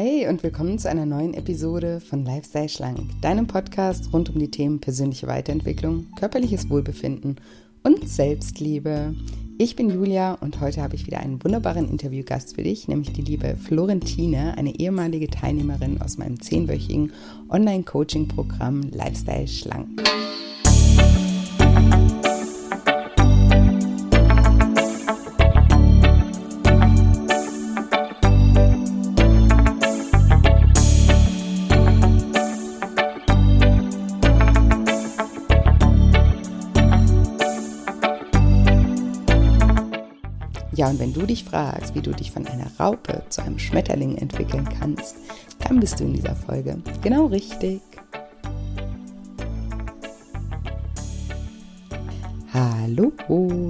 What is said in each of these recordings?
Hi und willkommen zu einer neuen Episode von Lifestyle Schlank, deinem Podcast rund um die Themen persönliche Weiterentwicklung, körperliches Wohlbefinden und Selbstliebe. Ich bin Julia und heute habe ich wieder einen wunderbaren Interviewgast für dich, nämlich die liebe Florentine, eine ehemalige Teilnehmerin aus meinem zehnwöchigen Online-Coaching-Programm Lifestyle Schlank. Und wenn du dich fragst, wie du dich von einer Raupe zu einem Schmetterling entwickeln kannst, dann bist du in dieser Folge genau richtig. Hallo,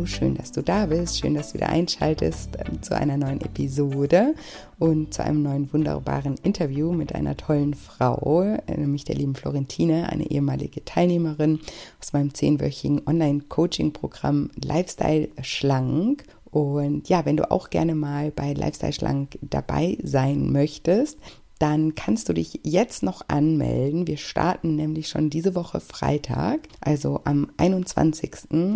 schön, dass du da bist, schön, dass du wieder einschaltest ähm, zu einer neuen Episode und zu einem neuen wunderbaren Interview mit einer tollen Frau, äh, nämlich der lieben Florentine, eine ehemalige Teilnehmerin aus meinem zehnwöchigen Online-Coaching-Programm Lifestyle Schlank. Und ja, wenn du auch gerne mal bei Lifestyle Schlank dabei sein möchtest, dann kannst du dich jetzt noch anmelden. Wir starten nämlich schon diese Woche Freitag, also am 21.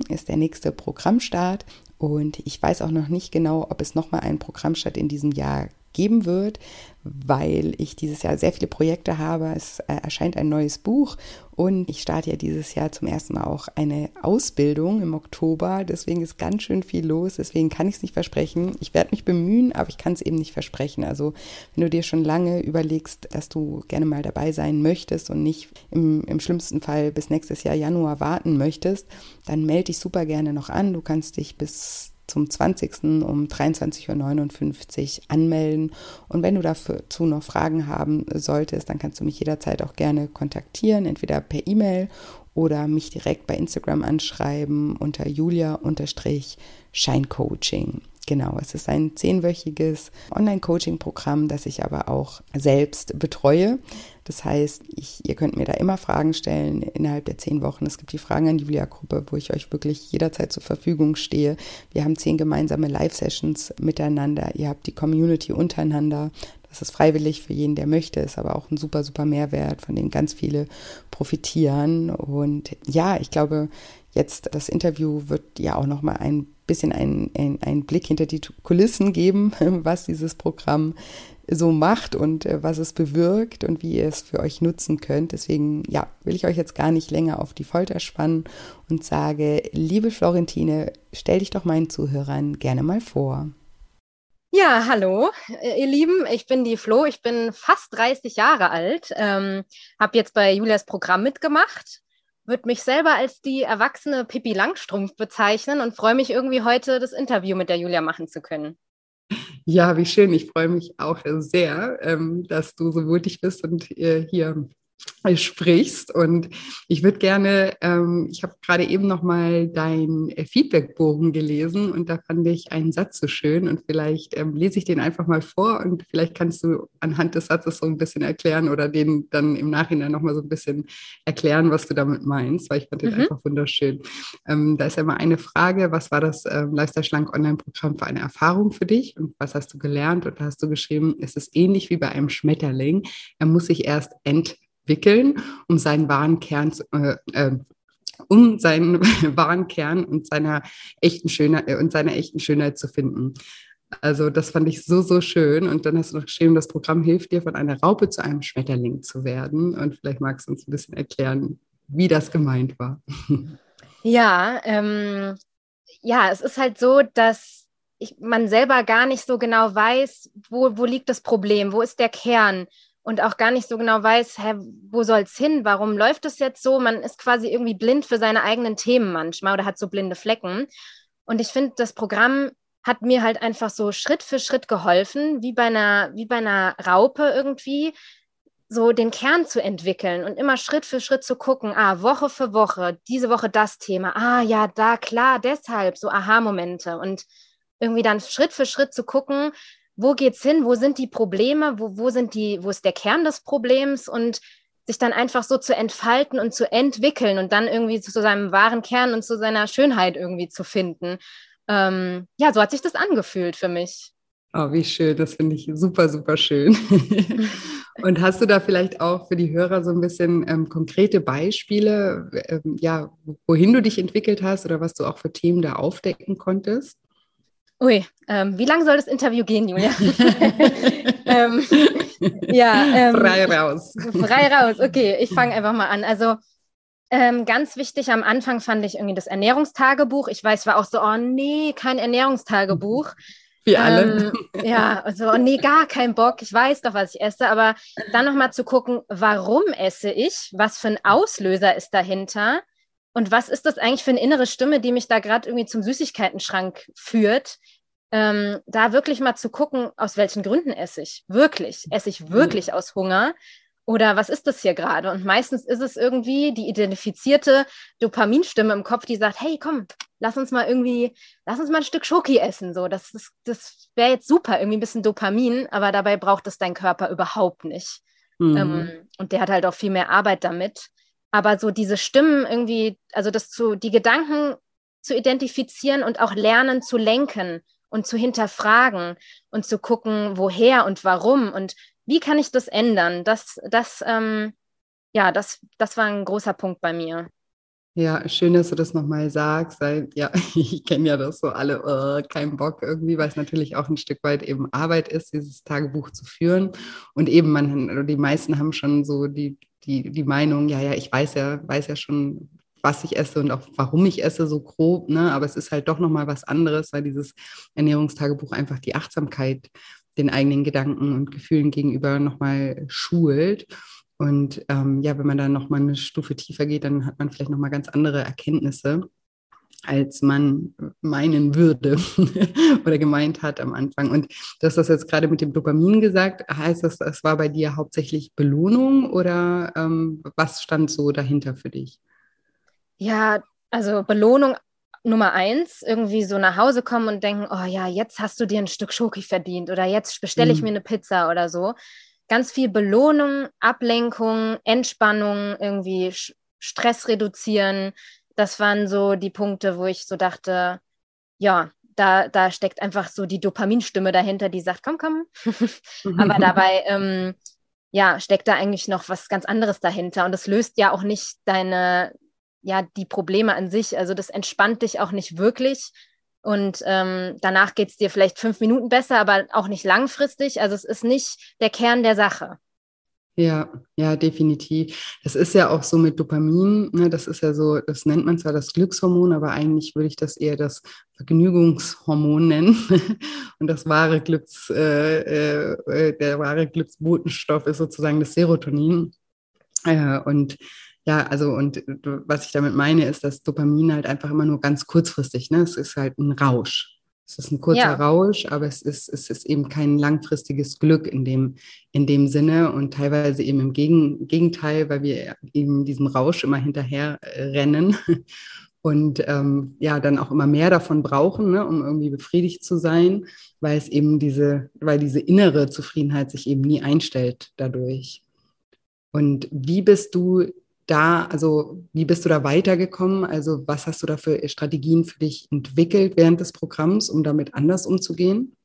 ist der nächste Programmstart. Und ich weiß auch noch nicht genau, ob es nochmal einen Programmstart in diesem Jahr geben wird, weil ich dieses Jahr sehr viele Projekte habe. Es äh, erscheint ein neues Buch und ich starte ja dieses Jahr zum ersten Mal auch eine Ausbildung im Oktober. Deswegen ist ganz schön viel los. Deswegen kann ich es nicht versprechen. Ich werde mich bemühen, aber ich kann es eben nicht versprechen. Also wenn du dir schon lange überlegst, dass du gerne mal dabei sein möchtest und nicht im, im schlimmsten Fall bis nächstes Jahr Januar warten möchtest, dann melde dich super gerne noch an. Du kannst dich bis zum 20. um 23.59 Uhr anmelden. Und wenn du dazu noch Fragen haben solltest, dann kannst du mich jederzeit auch gerne kontaktieren, entweder per E-Mail oder mich direkt bei Instagram anschreiben unter julia-scheincoaching. Genau, es ist ein zehnwöchiges Online-Coaching-Programm, das ich aber auch selbst betreue. Das heißt, ich, ihr könnt mir da immer Fragen stellen innerhalb der zehn Wochen. Es gibt die Fragen an Julia-Gruppe, wo ich euch wirklich jederzeit zur Verfügung stehe. Wir haben zehn gemeinsame Live-Sessions miteinander. Ihr habt die Community untereinander. Das ist freiwillig für jeden, der möchte, ist aber auch ein super, super Mehrwert, von dem ganz viele profitieren. Und ja, ich glaube, jetzt das Interview wird ja auch nochmal ein bisschen einen, einen Blick hinter die Kulissen geben, was dieses Programm so macht und äh, was es bewirkt und wie ihr es für euch nutzen könnt. Deswegen, ja, will ich euch jetzt gar nicht länger auf die Folter spannen und sage, liebe Florentine, stell dich doch meinen Zuhörern gerne mal vor. Ja, hallo, äh, ihr Lieben. Ich bin die Flo. Ich bin fast 30 Jahre alt. Ähm, habe jetzt bei Julias Programm mitgemacht würde mich selber als die erwachsene Pippi Langstrumpf bezeichnen und freue mich irgendwie heute das Interview mit der Julia machen zu können. Ja, wie schön. Ich freue mich auch sehr, ähm, dass du so mutig bist und äh, hier sprichst. Und ich würde gerne, ähm, ich habe gerade eben noch mal dein äh, Feedbackbogen gelesen und da fand ich einen Satz so schön und vielleicht ähm, lese ich den einfach mal vor und vielleicht kannst du anhand des Satzes so ein bisschen erklären oder den dann im Nachhinein noch mal so ein bisschen erklären, was du damit meinst, weil ich fand den mhm. einfach wunderschön. Ähm, da ist ja mal eine Frage, was war das ähm, Lifestyle Schlank Online-Programm für eine Erfahrung für dich und was hast du gelernt? Und da hast du geschrieben, es ist ähnlich wie bei einem Schmetterling. Er muss sich erst ent entwickeln, um seinen wahren Kern zu, äh, äh, um seinen wahren Kern und seiner echten Schönheit äh, und seiner echten Schönheit zu finden. Also das fand ich so, so schön. Und dann hast du noch geschrieben, das Programm hilft dir, von einer Raupe zu einem Schmetterling zu werden. Und vielleicht magst du uns ein bisschen erklären, wie das gemeint war. Ja, ähm, ja, es ist halt so, dass ich, man selber gar nicht so genau weiß, wo, wo liegt das Problem, wo ist der Kern und auch gar nicht so genau weiß, hä, wo soll es hin, warum läuft es jetzt so? Man ist quasi irgendwie blind für seine eigenen Themen manchmal oder hat so blinde Flecken. Und ich finde, das Programm hat mir halt einfach so Schritt für Schritt geholfen, wie bei einer, wie bei einer Raupe irgendwie, so den Kern zu entwickeln und immer Schritt für Schritt zu gucken, ah, Woche für Woche, diese Woche das Thema, ah, ja, da, klar, deshalb, so Aha-Momente und irgendwie dann Schritt für Schritt zu gucken, wo geht's hin, wo sind die Probleme, wo, wo sind die, wo ist der Kern des Problems und sich dann einfach so zu entfalten und zu entwickeln und dann irgendwie zu seinem wahren Kern und zu seiner Schönheit irgendwie zu finden. Ähm, ja, so hat sich das angefühlt für mich. Oh, wie schön, das finde ich super, super schön. Und hast du da vielleicht auch für die Hörer so ein bisschen ähm, konkrete Beispiele, ähm, ja, wohin du dich entwickelt hast oder was du auch für Themen da aufdecken konntest? Ui, ähm, wie lange soll das Interview gehen, Julia? ähm, ja, ähm, frei raus. Frei raus, okay, ich fange einfach mal an. Also ähm, ganz wichtig am Anfang fand ich irgendwie das Ernährungstagebuch. Ich weiß, war auch so, oh nee, kein Ernährungstagebuch. Wie alle. Ähm, ja, also oh nee, gar kein Bock. Ich weiß doch, was ich esse. Aber dann nochmal zu gucken, warum esse ich? Was für ein Auslöser ist dahinter? Und was ist das eigentlich für eine innere Stimme, die mich da gerade irgendwie zum Süßigkeitenschrank führt? Ähm, da wirklich mal zu gucken, aus welchen Gründen esse ich. Wirklich. Esse ich wirklich mhm. aus Hunger? Oder was ist das hier gerade? Und meistens ist es irgendwie die identifizierte Dopaminstimme im Kopf, die sagt, hey, komm, lass uns mal irgendwie, lass uns mal ein Stück Schoki essen. So, das, das, das wäre jetzt super, irgendwie ein bisschen Dopamin, aber dabei braucht es dein Körper überhaupt nicht. Mhm. Ähm, und der hat halt auch viel mehr Arbeit damit. Aber so diese Stimmen irgendwie, also das zu, die Gedanken zu identifizieren und auch lernen zu lenken und zu hinterfragen und zu gucken, woher und warum und wie kann ich das ändern? Das, das, ähm, ja, das, das war ein großer Punkt bei mir. Ja, schön, dass du das nochmal sagst. Ja, ich kenne ja das so alle, uh, kein Bock irgendwie, weil es natürlich auch ein Stück weit eben Arbeit ist, dieses Tagebuch zu führen. Und eben, man, die meisten haben schon so die, die, die Meinung, ja, ja, ich weiß ja, weiß ja schon, was ich esse und auch warum ich esse, so grob, ne? Aber es ist halt doch nochmal was anderes, weil dieses Ernährungstagebuch einfach die Achtsamkeit den eigenen Gedanken und Gefühlen gegenüber nochmal schult. Und ähm, ja, wenn man dann nochmal eine Stufe tiefer geht, dann hat man vielleicht nochmal ganz andere Erkenntnisse, als man meinen würde oder gemeint hat am Anfang. Und du hast das jetzt gerade mit dem Dopamin gesagt. Heißt das, das war bei dir hauptsächlich Belohnung oder ähm, was stand so dahinter für dich? Ja, also Belohnung Nummer eins, irgendwie so nach Hause kommen und denken, oh ja, jetzt hast du dir ein Stück Schoki verdient oder jetzt bestelle ich mhm. mir eine Pizza oder so. Ganz viel Belohnung, Ablenkung, Entspannung, irgendwie Stress reduzieren. Das waren so die Punkte, wo ich so dachte, ja, da, da steckt einfach so die Dopaminstimme dahinter, die sagt, komm, komm. Aber dabei, ähm, ja, steckt da eigentlich noch was ganz anderes dahinter. Und das löst ja auch nicht deine, ja die Probleme an sich. Also das entspannt dich auch nicht wirklich. Und ähm, danach geht es dir vielleicht fünf Minuten besser, aber auch nicht langfristig. Also es ist nicht der Kern der Sache. Ja, ja, definitiv. Das ist ja auch so mit Dopamin, ne, das ist ja so, das nennt man zwar das Glückshormon, aber eigentlich würde ich das eher das Vergnügungshormon nennen. Und das wahre Glücks, äh, äh, der wahre Glücksbotenstoff ist sozusagen das Serotonin. Äh, und ja, also und was ich damit meine, ist, dass Dopamin halt einfach immer nur ganz kurzfristig, ne? Es ist halt ein Rausch. Es ist ein kurzer ja. Rausch, aber es ist, es ist eben kein langfristiges Glück in dem, in dem Sinne und teilweise eben im Gegen, Gegenteil, weil wir eben diesem Rausch immer hinterher äh, rennen und ähm, ja, dann auch immer mehr davon brauchen, ne, um irgendwie befriedigt zu sein, weil es eben diese, weil diese innere Zufriedenheit sich eben nie einstellt dadurch. Und wie bist du da, also wie bist du da weitergekommen? Also was hast du da für Strategien für dich entwickelt während des Programms, um damit anders umzugehen?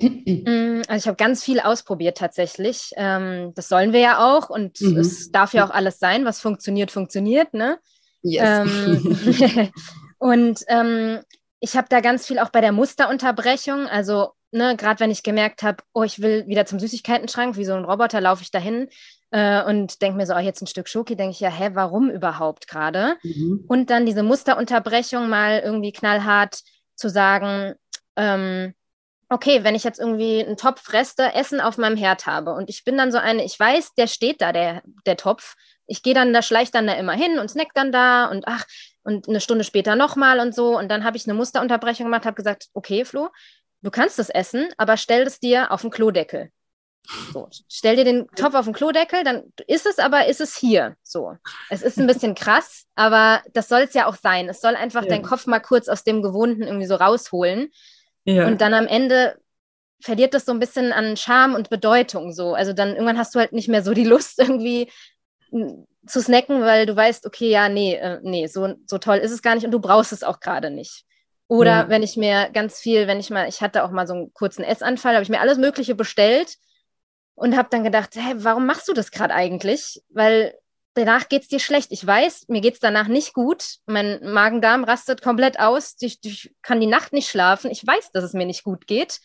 Mm, also ich habe ganz viel ausprobiert tatsächlich. Ähm, das sollen wir ja auch und mhm. es darf ja auch alles sein, was funktioniert, funktioniert. Ne? Yes. Ähm, und ähm, ich habe da ganz viel auch bei der Musterunterbrechung, also ne, gerade wenn ich gemerkt habe, oh, ich will wieder zum Süßigkeitenschrank, wie so ein Roboter laufe ich dahin äh, und denke mir so, oh, jetzt ein Stück Schoki, denke ich ja, hä, warum überhaupt gerade? Mhm. Und dann diese Musterunterbrechung mal irgendwie knallhart zu sagen, ähm, okay, wenn ich jetzt irgendwie einen Topf Reste Essen auf meinem Herd habe und ich bin dann so eine, ich weiß, der steht da, der, der Topf, ich gehe dann, da schleicht dann da immer hin und snack dann da und ach, und eine Stunde später nochmal und so. Und dann habe ich eine Musterunterbrechung gemacht, habe gesagt, okay, Flo, du kannst es essen, aber stell es dir auf den Klodeckel. So, stell dir den Topf auf den Klodeckel, dann ist es aber, ist es hier. So. Es ist ein bisschen krass, aber das soll es ja auch sein. Es soll einfach ja. deinen Kopf mal kurz aus dem Gewohnten irgendwie so rausholen. Ja. Und dann am Ende verliert das so ein bisschen an Charme und Bedeutung. So. Also dann irgendwann hast du halt nicht mehr so die Lust, irgendwie zu snacken, weil du weißt, okay, ja, nee, äh, nee, so, so toll ist es gar nicht und du brauchst es auch gerade nicht. Oder ja. wenn ich mir ganz viel, wenn ich mal, ich hatte auch mal so einen kurzen Essanfall, habe ich mir alles Mögliche bestellt und habe dann gedacht, hä, warum machst du das gerade eigentlich? Weil danach geht es dir schlecht. Ich weiß, mir geht es danach nicht gut. Mein Magen-Darm rastet komplett aus. Ich, ich, kann die Nacht nicht schlafen. Ich weiß, dass es mir nicht gut geht.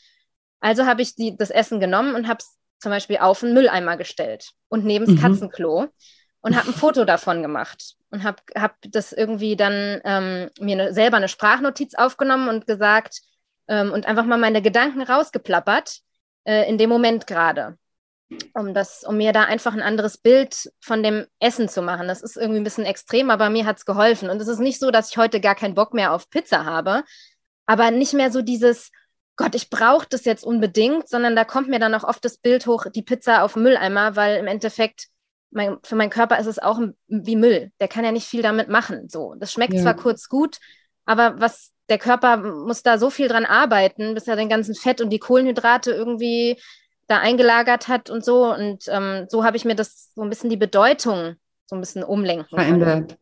Also habe ich die, das Essen genommen und habe es zum Beispiel auf einen Mülleimer gestellt und neben das mhm. Katzenklo und habe ein Foto davon gemacht und habe hab das irgendwie dann ähm, mir ne, selber eine Sprachnotiz aufgenommen und gesagt ähm, und einfach mal meine Gedanken rausgeplappert äh, in dem Moment gerade um das, um mir da einfach ein anderes Bild von dem Essen zu machen. Das ist irgendwie ein bisschen extrem, aber mir hat es geholfen. Und es ist nicht so, dass ich heute gar keinen Bock mehr auf Pizza habe, aber nicht mehr so dieses, Gott, ich brauche das jetzt unbedingt, sondern da kommt mir dann auch oft das Bild hoch, die Pizza auf Mülleimer, weil im Endeffekt mein, für meinen Körper ist es auch wie Müll. Der kann ja nicht viel damit machen. So, das schmeckt ja. zwar kurz gut, aber was der Körper muss da so viel dran arbeiten, bis er den ganzen Fett und die Kohlenhydrate irgendwie da eingelagert hat und so. Und ähm, so habe ich mir das so ein bisschen die Bedeutung so ein bisschen umlenken verändert.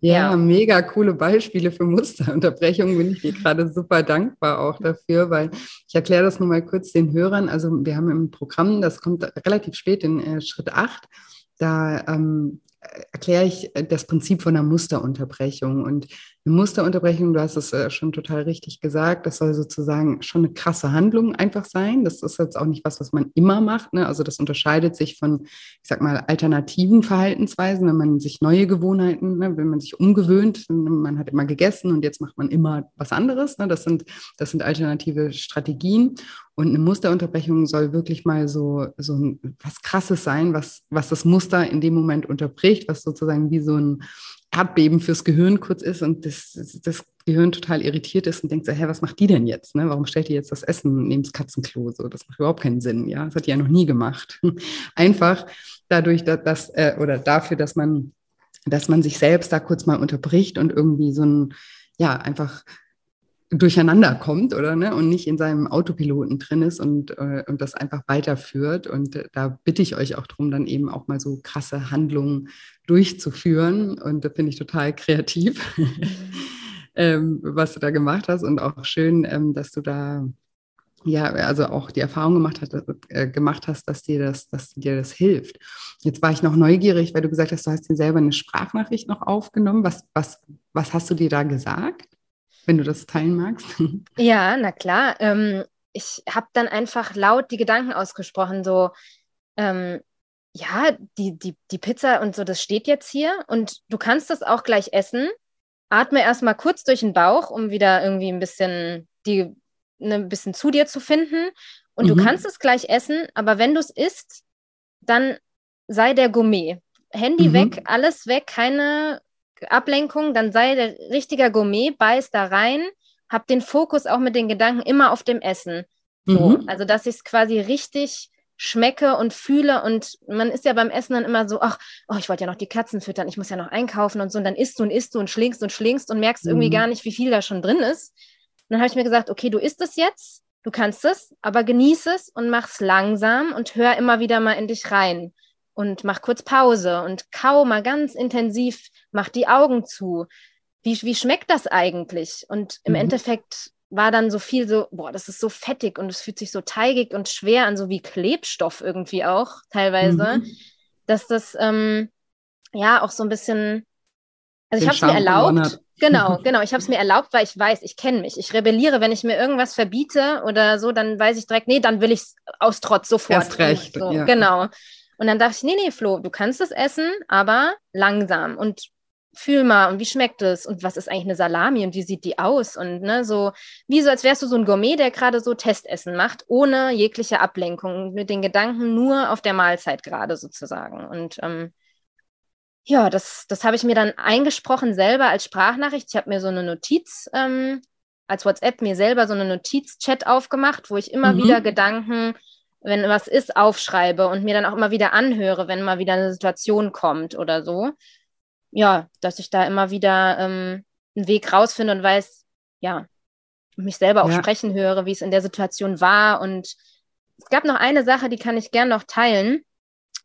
Ja, ja, mega coole Beispiele für Musterunterbrechungen. Bin ich dir gerade super dankbar auch dafür, weil ich erkläre das nur mal kurz den Hörern. Also wir haben im Programm, das kommt relativ spät in äh, Schritt 8, da ähm, erkläre ich das Prinzip von einer Musterunterbrechung. Und eine Musterunterbrechung, du hast es äh, schon total richtig gesagt, das soll sozusagen schon eine krasse Handlung einfach sein. Das ist jetzt auch nicht was, was man immer macht. Ne? Also das unterscheidet sich von, ich sag mal, alternativen Verhaltensweisen, wenn man sich neue Gewohnheiten, ne? wenn man sich umgewöhnt, man hat immer gegessen und jetzt macht man immer was anderes. Ne? Das, sind, das sind alternative Strategien. Und eine Musterunterbrechung soll wirklich mal so, so was Krasses sein, was, was das Muster in dem Moment unterbricht, was sozusagen wie so ein Erdbeben fürs Gehirn kurz ist und das, das Gehirn total irritiert ist und denkt so, hä, was macht die denn jetzt? Ne? Warum stellt die jetzt das Essen neben das Katzenklo? So, das macht überhaupt keinen Sinn. Ja, das hat die ja noch nie gemacht. Einfach dadurch, dass, dass äh, oder dafür, dass man, dass man sich selbst da kurz mal unterbricht und irgendwie so ein, ja, einfach durcheinander kommt oder ne und nicht in seinem Autopiloten drin ist und, äh, und das einfach weiterführt. Und äh, da bitte ich euch auch darum, dann eben auch mal so krasse Handlungen durchzuführen. Und da finde ich total kreativ, ähm, was du da gemacht hast und auch schön, ähm, dass du da ja, also auch die Erfahrung gemacht, hat, äh, gemacht hast, dass dir das, dass dir das hilft. Jetzt war ich noch neugierig, weil du gesagt hast, du hast dir selber eine Sprachnachricht noch aufgenommen. Was, was, was hast du dir da gesagt? Wenn du das teilen magst. Ja, na klar. Ähm, ich habe dann einfach laut die Gedanken ausgesprochen, so, ähm, ja, die, die, die Pizza und so, das steht jetzt hier und du kannst das auch gleich essen. Atme erstmal kurz durch den Bauch, um wieder irgendwie ein bisschen die, ne, ein bisschen zu dir zu finden. Und mhm. du kannst es gleich essen, aber wenn du es isst, dann sei der Gourmet. Handy mhm. weg, alles weg, keine Ablenkung, dann sei der richtiger Gourmet, beiß da rein, hab den Fokus auch mit den Gedanken immer auf dem Essen. So, mhm. Also, dass ich es quasi richtig schmecke und fühle und man ist ja beim Essen dann immer so, ach, oh, ich wollte ja noch die Katzen füttern, ich muss ja noch einkaufen und so und dann isst du und isst du und schlingst und schlingst und merkst mhm. irgendwie gar nicht, wie viel da schon drin ist. Und dann habe ich mir gesagt, okay, du isst es jetzt, du kannst es, aber genieße es und mach es langsam und hör immer wieder mal in dich rein und mach kurz Pause und kau mal ganz intensiv, mach die Augen zu. Wie, wie schmeckt das eigentlich? Und im mhm. Endeffekt war dann so viel so, boah, das ist so fettig und es fühlt sich so teigig und schwer an, so wie Klebstoff irgendwie auch teilweise, mhm. dass das ähm, ja auch so ein bisschen, also Den ich habe es mir erlaubt. Genau, genau. Ich habe es mir erlaubt, weil ich weiß, ich kenne mich. Ich rebelliere, wenn ich mir irgendwas verbiete oder so, dann weiß ich direkt, nee, dann will ich es aus Trotz sofort. Erst recht. So, ja. Genau. Und dann dachte ich, nee, nee, Flo, du kannst es essen, aber langsam und fühl mal und wie schmeckt es und was ist eigentlich eine Salami und wie sieht die aus und ne, so wie so als wärst du so ein Gourmet, der gerade so Testessen macht, ohne jegliche Ablenkung, mit den Gedanken nur auf der Mahlzeit gerade sozusagen. Und ähm, ja, das, das habe ich mir dann eingesprochen selber als Sprachnachricht. Ich habe mir so eine Notiz ähm, als WhatsApp mir selber so eine Notiz-Chat aufgemacht, wo ich immer mhm. wieder Gedanken wenn was ist, aufschreibe und mir dann auch immer wieder anhöre, wenn mal wieder eine Situation kommt oder so. Ja, dass ich da immer wieder ähm, einen Weg rausfinde und weiß, ja, mich selber auch ja. sprechen höre, wie es in der Situation war. Und es gab noch eine Sache, die kann ich gern noch teilen.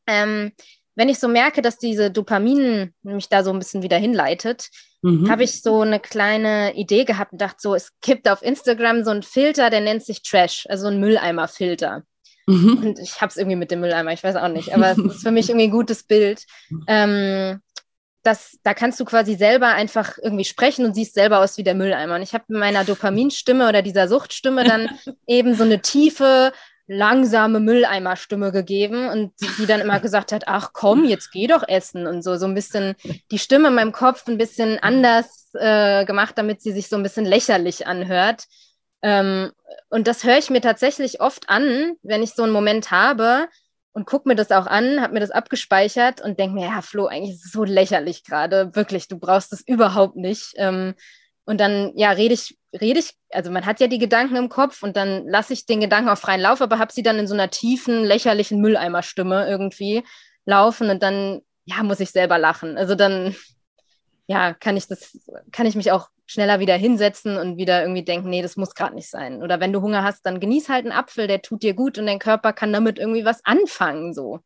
Ähm, wenn ich so merke, dass diese Dopamin mich da so ein bisschen wieder hinleitet, mhm. habe ich so eine kleine Idee gehabt und dachte so, es gibt auf Instagram so einen Filter, der nennt sich Trash, also ein Mülleimer-Filter. Mhm. Und ich habe es irgendwie mit dem Mülleimer, ich weiß auch nicht, aber es ist für mich irgendwie ein gutes Bild. Ähm, das, da kannst du quasi selber einfach irgendwie sprechen und siehst selber aus wie der Mülleimer. Und ich habe mit meiner Dopaminstimme oder dieser Suchtstimme dann eben so eine tiefe, langsame Mülleimerstimme gegeben und die dann immer gesagt hat, ach komm, jetzt geh doch essen und so, so ein bisschen die Stimme in meinem Kopf ein bisschen anders äh, gemacht, damit sie sich so ein bisschen lächerlich anhört. Ähm, und das höre ich mir tatsächlich oft an, wenn ich so einen Moment habe und gucke mir das auch an, habe mir das abgespeichert und denke mir, ja, Flo, eigentlich ist es so lächerlich gerade, wirklich, du brauchst es überhaupt nicht. Ähm, und dann, ja, rede ich, rede ich, also man hat ja die Gedanken im Kopf und dann lasse ich den Gedanken auf freien Lauf, aber habe sie dann in so einer tiefen, lächerlichen Mülleimerstimme irgendwie laufen und dann, ja, muss ich selber lachen. Also dann, ja, kann ich das, kann ich mich auch schneller wieder hinsetzen und wieder irgendwie denken, nee, das muss gerade nicht sein. Oder wenn du Hunger hast, dann genieß halt einen Apfel, der tut dir gut und dein Körper kann damit irgendwie was anfangen, so.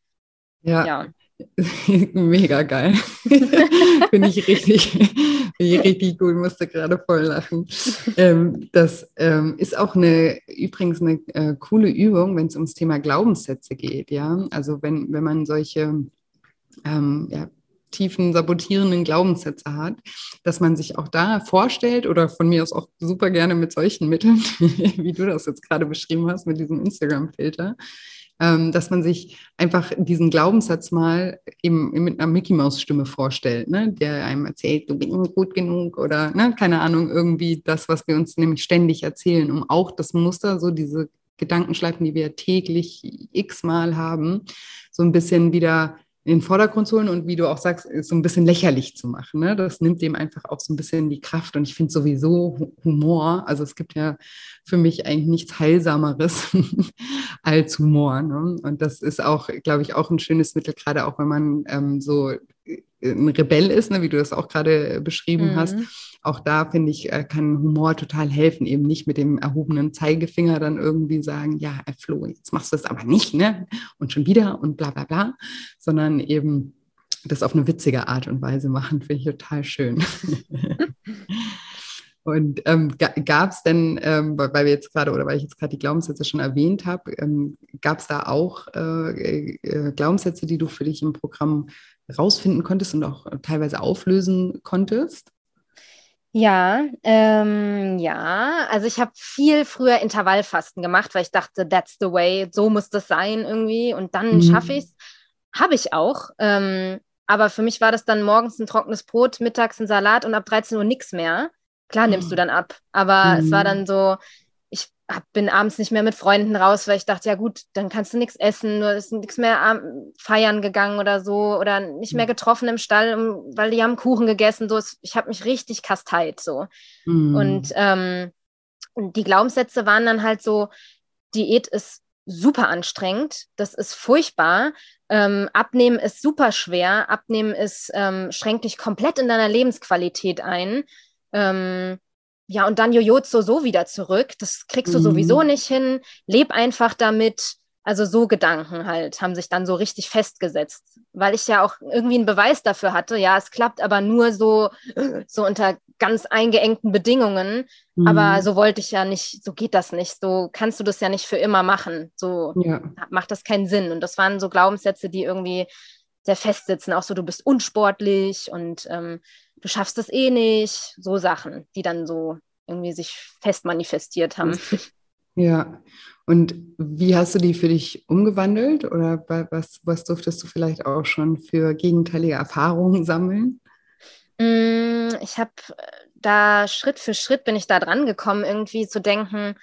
Ja. ja. Mega geil. Finde ich richtig, ich richtig gut, musste gerade voll lachen. Ähm, das ähm, ist auch eine, übrigens eine äh, coole Übung, wenn es ums Thema Glaubenssätze geht, ja. Also wenn, wenn man solche ähm, ja, tiefen, sabotierenden Glaubenssätze hat, dass man sich auch da vorstellt oder von mir aus auch super gerne mit solchen Mitteln, wie du das jetzt gerade beschrieben hast, mit diesem Instagram-Filter, ähm, dass man sich einfach diesen Glaubenssatz mal eben mit einer Mickey Maus Stimme vorstellt, ne? der einem erzählt, du bist gut genug oder ne? keine Ahnung, irgendwie das, was wir uns nämlich ständig erzählen, um auch das Muster, so diese Gedankenschleifen, die wir täglich x-mal haben, so ein bisschen wieder in den Vordergrund zu holen und wie du auch sagst, so ein bisschen lächerlich zu machen. Ne? Das nimmt dem einfach auch so ein bisschen die Kraft. Und ich finde sowieso Humor, also es gibt ja für mich eigentlich nichts Heilsameres als Humor. Ne? Und das ist auch, glaube ich, auch ein schönes Mittel, gerade auch wenn man ähm, so ein Rebell ist, ne, wie du das auch gerade beschrieben mhm. hast. Auch da finde ich, äh, kann Humor total helfen, eben nicht mit dem erhobenen Zeigefinger dann irgendwie sagen, ja, Flo, jetzt machst du es aber nicht, ne? Und schon wieder und bla bla bla, sondern eben das auf eine witzige Art und Weise machen, finde ich total schön. Und ähm, gab es denn, ähm, weil wir jetzt gerade oder weil ich jetzt gerade die Glaubenssätze schon erwähnt habe, ähm, gab es da auch äh, äh, Glaubenssätze, die du für dich im Programm rausfinden konntest und auch teilweise auflösen konntest? Ja, ähm, ja. Also ich habe viel früher Intervallfasten gemacht, weil ich dachte, that's the way, so muss das sein irgendwie. Und dann mhm. schaffe ich es. Habe ich auch. Ähm, aber für mich war das dann morgens ein trockenes Brot, mittags ein Salat und ab 13 Uhr nichts mehr. Klar nimmst mhm. du dann ab. Aber mhm. es war mhm. dann so, hab, bin abends nicht mehr mit Freunden raus, weil ich dachte, ja gut, dann kannst du nichts essen, du bist nichts mehr feiern gegangen oder so oder nicht mehr getroffen im Stall, weil die haben Kuchen gegessen. So, ich habe mich richtig kasteit so. Mhm. Und ähm, die Glaubenssätze waren dann halt so, Diät ist super anstrengend, das ist furchtbar. Ähm, abnehmen ist super schwer, abnehmen ist, ähm, schränkt dich komplett in deiner Lebensqualität ein. Ähm, ja, und dann Jojozo so wieder zurück. Das kriegst du mhm. sowieso nicht hin. Leb einfach damit. Also so Gedanken halt haben sich dann so richtig festgesetzt, weil ich ja auch irgendwie einen Beweis dafür hatte. Ja, es klappt aber nur so, so unter ganz eingeengten Bedingungen. Mhm. Aber so wollte ich ja nicht, so geht das nicht. So kannst du das ja nicht für immer machen. So ja. macht das keinen Sinn. Und das waren so Glaubenssätze, die irgendwie sehr festsitzen. Auch so, du bist unsportlich und ähm, du schaffst es eh nicht, so Sachen, die dann so irgendwie sich fest manifestiert haben. Ja, und wie hast du die für dich umgewandelt oder was, was durftest du vielleicht auch schon für gegenteilige Erfahrungen sammeln? Mm, ich habe äh, da Schritt für Schritt bin ich da dran gekommen, irgendwie zu denken,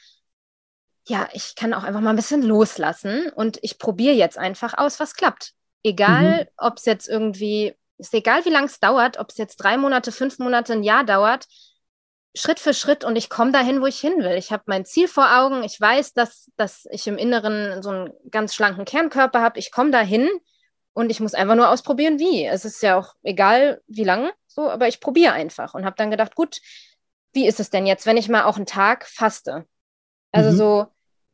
ja, ich kann auch einfach mal ein bisschen loslassen und ich probiere jetzt einfach aus, was klappt. Egal, mhm. ob es jetzt irgendwie ist egal, wie lange es dauert, ob es jetzt drei Monate, fünf Monate, ein Jahr dauert, Schritt für Schritt und ich komme dahin, wo ich hin will. Ich habe mein Ziel vor Augen. Ich weiß, dass, dass ich im Inneren so einen ganz schlanken Kernkörper habe. Ich komme dahin und ich muss einfach nur ausprobieren, wie. Es ist ja auch egal, wie lange, so, aber ich probiere einfach und habe dann gedacht, gut, wie ist es denn jetzt, wenn ich mal auch einen Tag faste? Also mhm. so,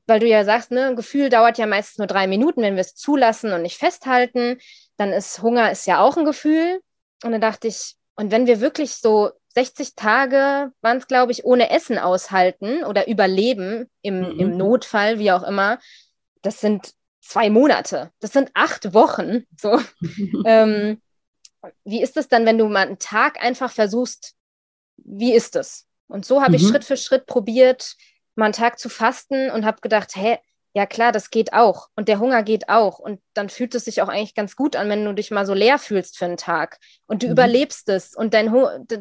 weil du ja sagst, ne, ein Gefühl dauert ja meistens nur drei Minuten, wenn wir es zulassen und nicht festhalten dann ist Hunger ist ja auch ein Gefühl. Und dann dachte ich, und wenn wir wirklich so 60 Tage waren es, glaube ich, ohne Essen aushalten oder überleben im, mhm. im Notfall, wie auch immer, das sind zwei Monate, das sind acht Wochen. So. ähm, wie ist es dann, wenn du mal einen Tag einfach versuchst, wie ist es? Und so habe mhm. ich Schritt für Schritt probiert, mal einen Tag zu fasten und habe gedacht, hä, ja klar, das geht auch. Und der Hunger geht auch. Und dann fühlt es sich auch eigentlich ganz gut an, wenn du dich mal so leer fühlst für einen Tag. Und du mhm. überlebst es. Und dein,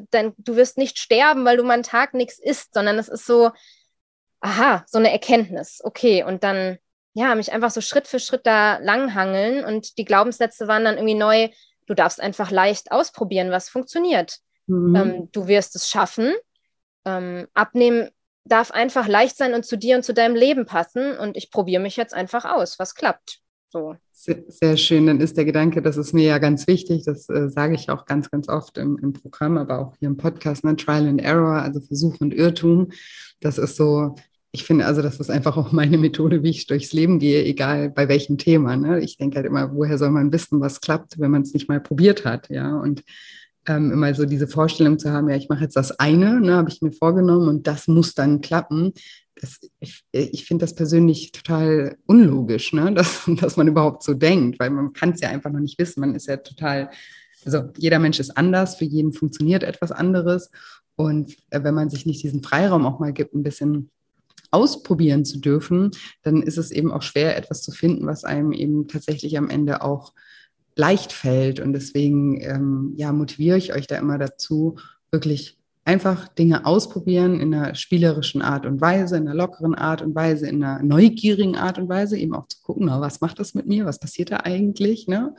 dein, du wirst nicht sterben, weil du mal einen Tag nichts isst, sondern es ist so, aha, so eine Erkenntnis. Okay. Und dann, ja, mich einfach so Schritt für Schritt da langhangeln. Und die Glaubenssätze waren dann irgendwie neu. Du darfst einfach leicht ausprobieren, was funktioniert. Mhm. Ähm, du wirst es schaffen. Ähm, abnehmen darf einfach leicht sein und zu dir und zu deinem Leben passen. Und ich probiere mich jetzt einfach aus, was klappt. So. Sehr, sehr, schön. Dann ist der Gedanke, das ist mir ja ganz wichtig. Das äh, sage ich auch ganz, ganz oft im, im, Programm, aber auch hier im Podcast, ne? Trial and Error, also Versuch und Irrtum. Das ist so, ich finde also, das ist einfach auch meine Methode, wie ich durchs Leben gehe, egal bei welchem Thema. Ne? Ich denke halt immer, woher soll man wissen, was klappt, wenn man es nicht mal probiert hat, ja. Und ähm, immer so diese Vorstellung zu haben, ja, ich mache jetzt das eine, ne, habe ich mir vorgenommen und das muss dann klappen. Das, ich, ich finde das persönlich total unlogisch, ne, dass, dass man überhaupt so denkt, weil man kann es ja einfach noch nicht wissen. Man ist ja total, also jeder Mensch ist anders, für jeden funktioniert etwas anderes. Und äh, wenn man sich nicht diesen Freiraum auch mal gibt, ein bisschen ausprobieren zu dürfen, dann ist es eben auch schwer, etwas zu finden, was einem eben tatsächlich am Ende auch leicht fällt. Und deswegen ähm, ja, motiviere ich euch da immer dazu, wirklich einfach Dinge ausprobieren in einer spielerischen Art und Weise, in einer lockeren Art und Weise, in einer neugierigen Art und Weise, eben auch zu gucken, na, was macht das mit mir, was passiert da eigentlich. Ne?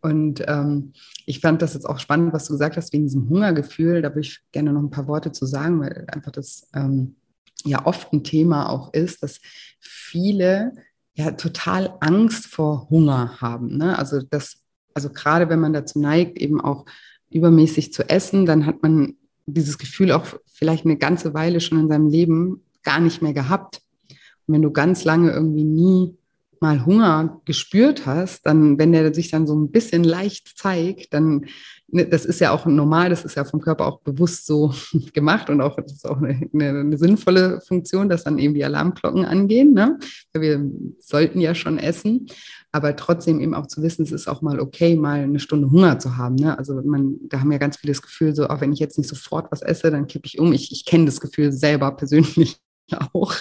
Und ähm, ich fand das jetzt auch spannend, was du gesagt hast, wegen diesem Hungergefühl. Da würde ich gerne noch ein paar Worte zu sagen, weil einfach das ähm, ja oft ein Thema auch ist, dass viele ja total Angst vor Hunger haben. Ne? Also das also gerade wenn man dazu neigt, eben auch übermäßig zu essen, dann hat man dieses Gefühl auch vielleicht eine ganze Weile schon in seinem Leben gar nicht mehr gehabt. Und wenn du ganz lange irgendwie nie mal Hunger gespürt hast, dann, wenn der sich dann so ein bisschen leicht zeigt, dann, ne, das ist ja auch normal, das ist ja vom Körper auch bewusst so gemacht und auch, das ist auch eine, eine, sinnvolle Funktion, dass dann eben die Alarmglocken angehen. Ne? Wir sollten ja schon essen aber trotzdem eben auch zu wissen, es ist auch mal okay, mal eine Stunde Hunger zu haben. Ne? Also man, da haben ja ganz viele das Gefühl, so auch wenn ich jetzt nicht sofort was esse, dann kippe ich um. Ich, ich kenne das Gefühl selber persönlich auch.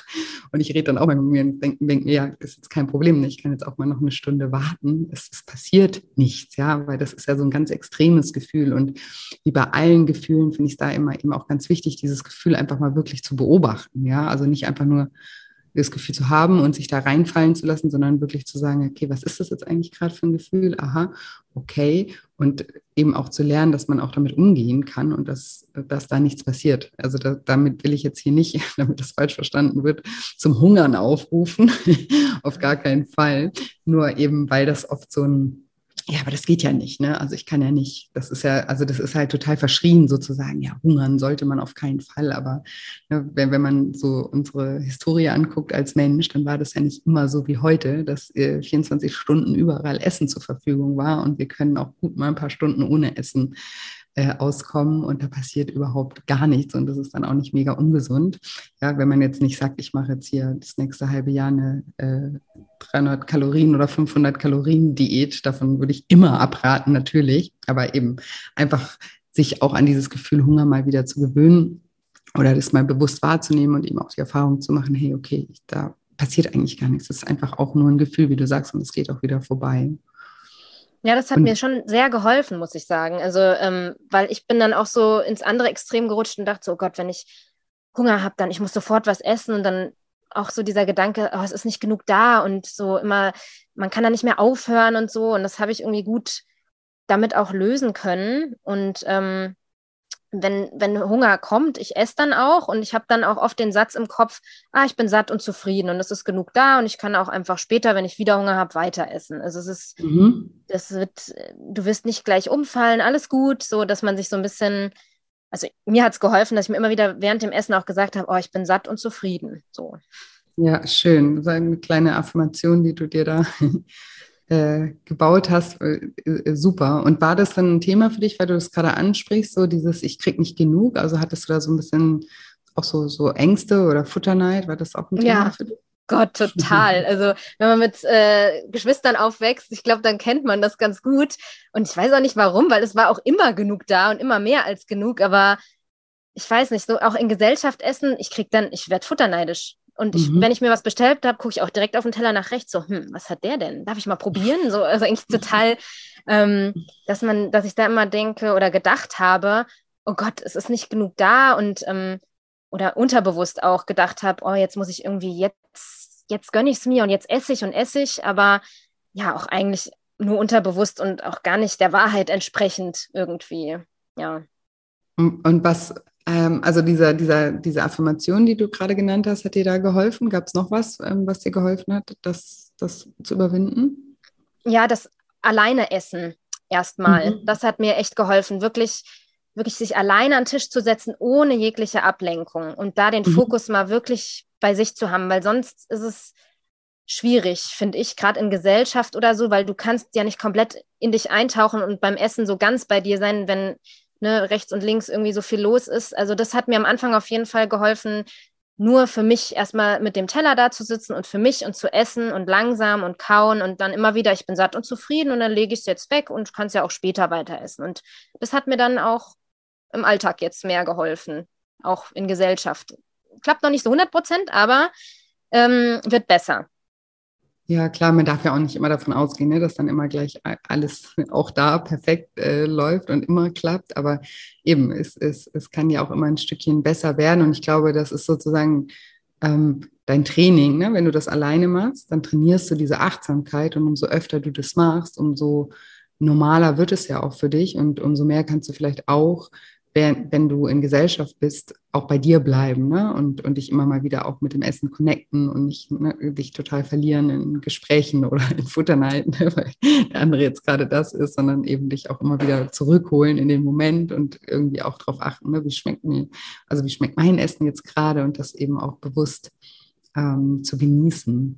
Und ich rede dann auch mit mir und denke, denk, ja, das ist jetzt kein Problem. Ich kann jetzt auch mal noch eine Stunde warten. Es, es, passiert nichts, ja, weil das ist ja so ein ganz extremes Gefühl. Und wie bei allen Gefühlen finde ich es da immer eben auch ganz wichtig, dieses Gefühl einfach mal wirklich zu beobachten. Ja, also nicht einfach nur das Gefühl zu haben und sich da reinfallen zu lassen, sondern wirklich zu sagen, okay, was ist das jetzt eigentlich gerade für ein Gefühl? Aha, okay. Und eben auch zu lernen, dass man auch damit umgehen kann und dass, dass da nichts passiert. Also da, damit will ich jetzt hier nicht, damit das falsch verstanden wird, zum Hungern aufrufen. Auf gar keinen Fall. Nur eben, weil das oft so ein ja, aber das geht ja nicht, ne? Also ich kann ja nicht, das ist ja, also das ist halt total verschrien sozusagen. Ja, hungern sollte man auf keinen Fall, aber ne, wenn, wenn man so unsere Historie anguckt als Mensch, dann war das ja nicht immer so wie heute, dass äh, 24 Stunden überall Essen zur Verfügung war und wir können auch gut mal ein paar Stunden ohne Essen äh, auskommen und da passiert überhaupt gar nichts und das ist dann auch nicht mega ungesund. Ja, wenn man jetzt nicht sagt, ich mache jetzt hier das nächste halbe Jahr eine äh, 300 Kalorien oder 500 Kalorien Diät, davon würde ich immer abraten natürlich, aber eben einfach sich auch an dieses Gefühl Hunger mal wieder zu gewöhnen oder das mal bewusst wahrzunehmen und eben auch die Erfahrung zu machen, hey, okay, da passiert eigentlich gar nichts. Das ist einfach auch nur ein Gefühl, wie du sagst, und es geht auch wieder vorbei. Ja, das hat und, mir schon sehr geholfen, muss ich sagen. Also, ähm, weil ich bin dann auch so ins andere Extrem gerutscht und dachte so, oh Gott, wenn ich Hunger habe, dann ich muss sofort was essen und dann auch so dieser Gedanke, oh, es ist nicht genug da und so immer, man kann da nicht mehr aufhören und so. Und das habe ich irgendwie gut damit auch lösen können. Und ähm, wenn, wenn Hunger kommt, ich esse dann auch und ich habe dann auch oft den Satz im Kopf, ah, ich bin satt und zufrieden und es ist genug da und ich kann auch einfach später, wenn ich wieder Hunger habe, weiter essen. Also es ist, mhm. das wird, du wirst nicht gleich umfallen, alles gut, so dass man sich so ein bisschen, also mir hat es geholfen, dass ich mir immer wieder während dem Essen auch gesagt habe, oh, ich bin satt und zufrieden. So. Ja, schön. Das ist eine kleine Affirmation, die du dir da äh, gebaut hast, äh, äh, super. Und war das dann ein Thema für dich, weil du das gerade ansprichst, so dieses Ich krieg nicht genug? Also hattest du da so ein bisschen auch so, so Ängste oder Futterneid? War das auch ein Thema ja. für dich? Gott, total. Also wenn man mit äh, Geschwistern aufwächst, ich glaube, dann kennt man das ganz gut. Und ich weiß auch nicht warum, weil es war auch immer genug da und immer mehr als genug. Aber ich weiß nicht, so auch in Gesellschaft essen, ich krieg dann, ich werde futterneidisch. Und ich, mhm. wenn ich mir was bestellt habe, gucke ich auch direkt auf den Teller nach rechts, so, hm, was hat der denn? Darf ich mal probieren? So, also eigentlich total, ähm, dass man, dass ich da immer denke oder gedacht habe, oh Gott, es ist nicht genug da und ähm, oder unterbewusst auch gedacht habe, oh, jetzt muss ich irgendwie jetzt, jetzt gönne ich es mir und jetzt esse ich und esse ich, aber ja, auch eigentlich nur unterbewusst und auch gar nicht der Wahrheit entsprechend irgendwie, ja. Und was ähm, also dieser, dieser, diese Affirmation, die du gerade genannt hast, hat dir da geholfen? Gab es noch was, ähm, was dir geholfen hat, das, das zu überwinden? Ja, das alleine essen erstmal. Mhm. Das hat mir echt geholfen, wirklich, wirklich sich alleine an den Tisch zu setzen, ohne jegliche Ablenkung und da den mhm. Fokus mal wirklich bei sich zu haben, weil sonst ist es schwierig, finde ich, gerade in Gesellschaft oder so, weil du kannst ja nicht komplett in dich eintauchen und beim Essen so ganz bei dir sein, wenn ne, rechts und links irgendwie so viel los ist. Also das hat mir am Anfang auf jeden Fall geholfen, nur für mich erstmal mit dem Teller da zu sitzen und für mich und zu essen und langsam und kauen und dann immer wieder, ich bin satt und zufrieden und dann lege ich es jetzt weg und kann es ja auch später weiter essen. Und das hat mir dann auch im Alltag jetzt mehr geholfen, auch in Gesellschaft. Klappt noch nicht so 100 Prozent, aber ähm, wird besser. Ja, klar, man darf ja auch nicht immer davon ausgehen, ne, dass dann immer gleich alles auch da perfekt äh, läuft und immer klappt. Aber eben, es, es, es kann ja auch immer ein Stückchen besser werden. Und ich glaube, das ist sozusagen ähm, dein Training. Ne? Wenn du das alleine machst, dann trainierst du diese Achtsamkeit. Und umso öfter du das machst, umso normaler wird es ja auch für dich. Und umso mehr kannst du vielleicht auch wenn, wenn du in Gesellschaft bist, auch bei dir bleiben ne? und, und dich immer mal wieder auch mit dem Essen connecten und nicht ne, dich total verlieren in Gesprächen oder in Futterneid, ne? weil der andere jetzt gerade das ist, sondern eben dich auch immer wieder zurückholen in den Moment und irgendwie auch darauf achten, ne? wie schmeckt mir, also wie schmeckt mein Essen jetzt gerade und das eben auch bewusst ähm, zu genießen.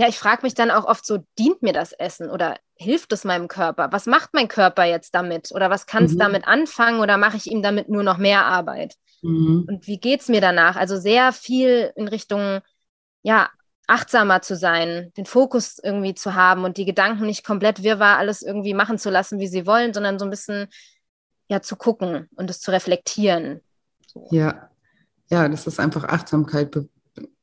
Ja, ich frage mich dann auch oft so, dient mir das Essen oder hilft es meinem Körper? Was macht mein Körper jetzt damit? Oder was kann es mhm. damit anfangen oder mache ich ihm damit nur noch mehr Arbeit? Mhm. Und wie geht es mir danach? Also sehr viel in Richtung, ja, achtsamer zu sein, den Fokus irgendwie zu haben und die Gedanken nicht komplett wirrwarr alles irgendwie machen zu lassen, wie sie wollen, sondern so ein bisschen, ja, zu gucken und es zu reflektieren. So. Ja, ja, das ist einfach Achtsamkeit,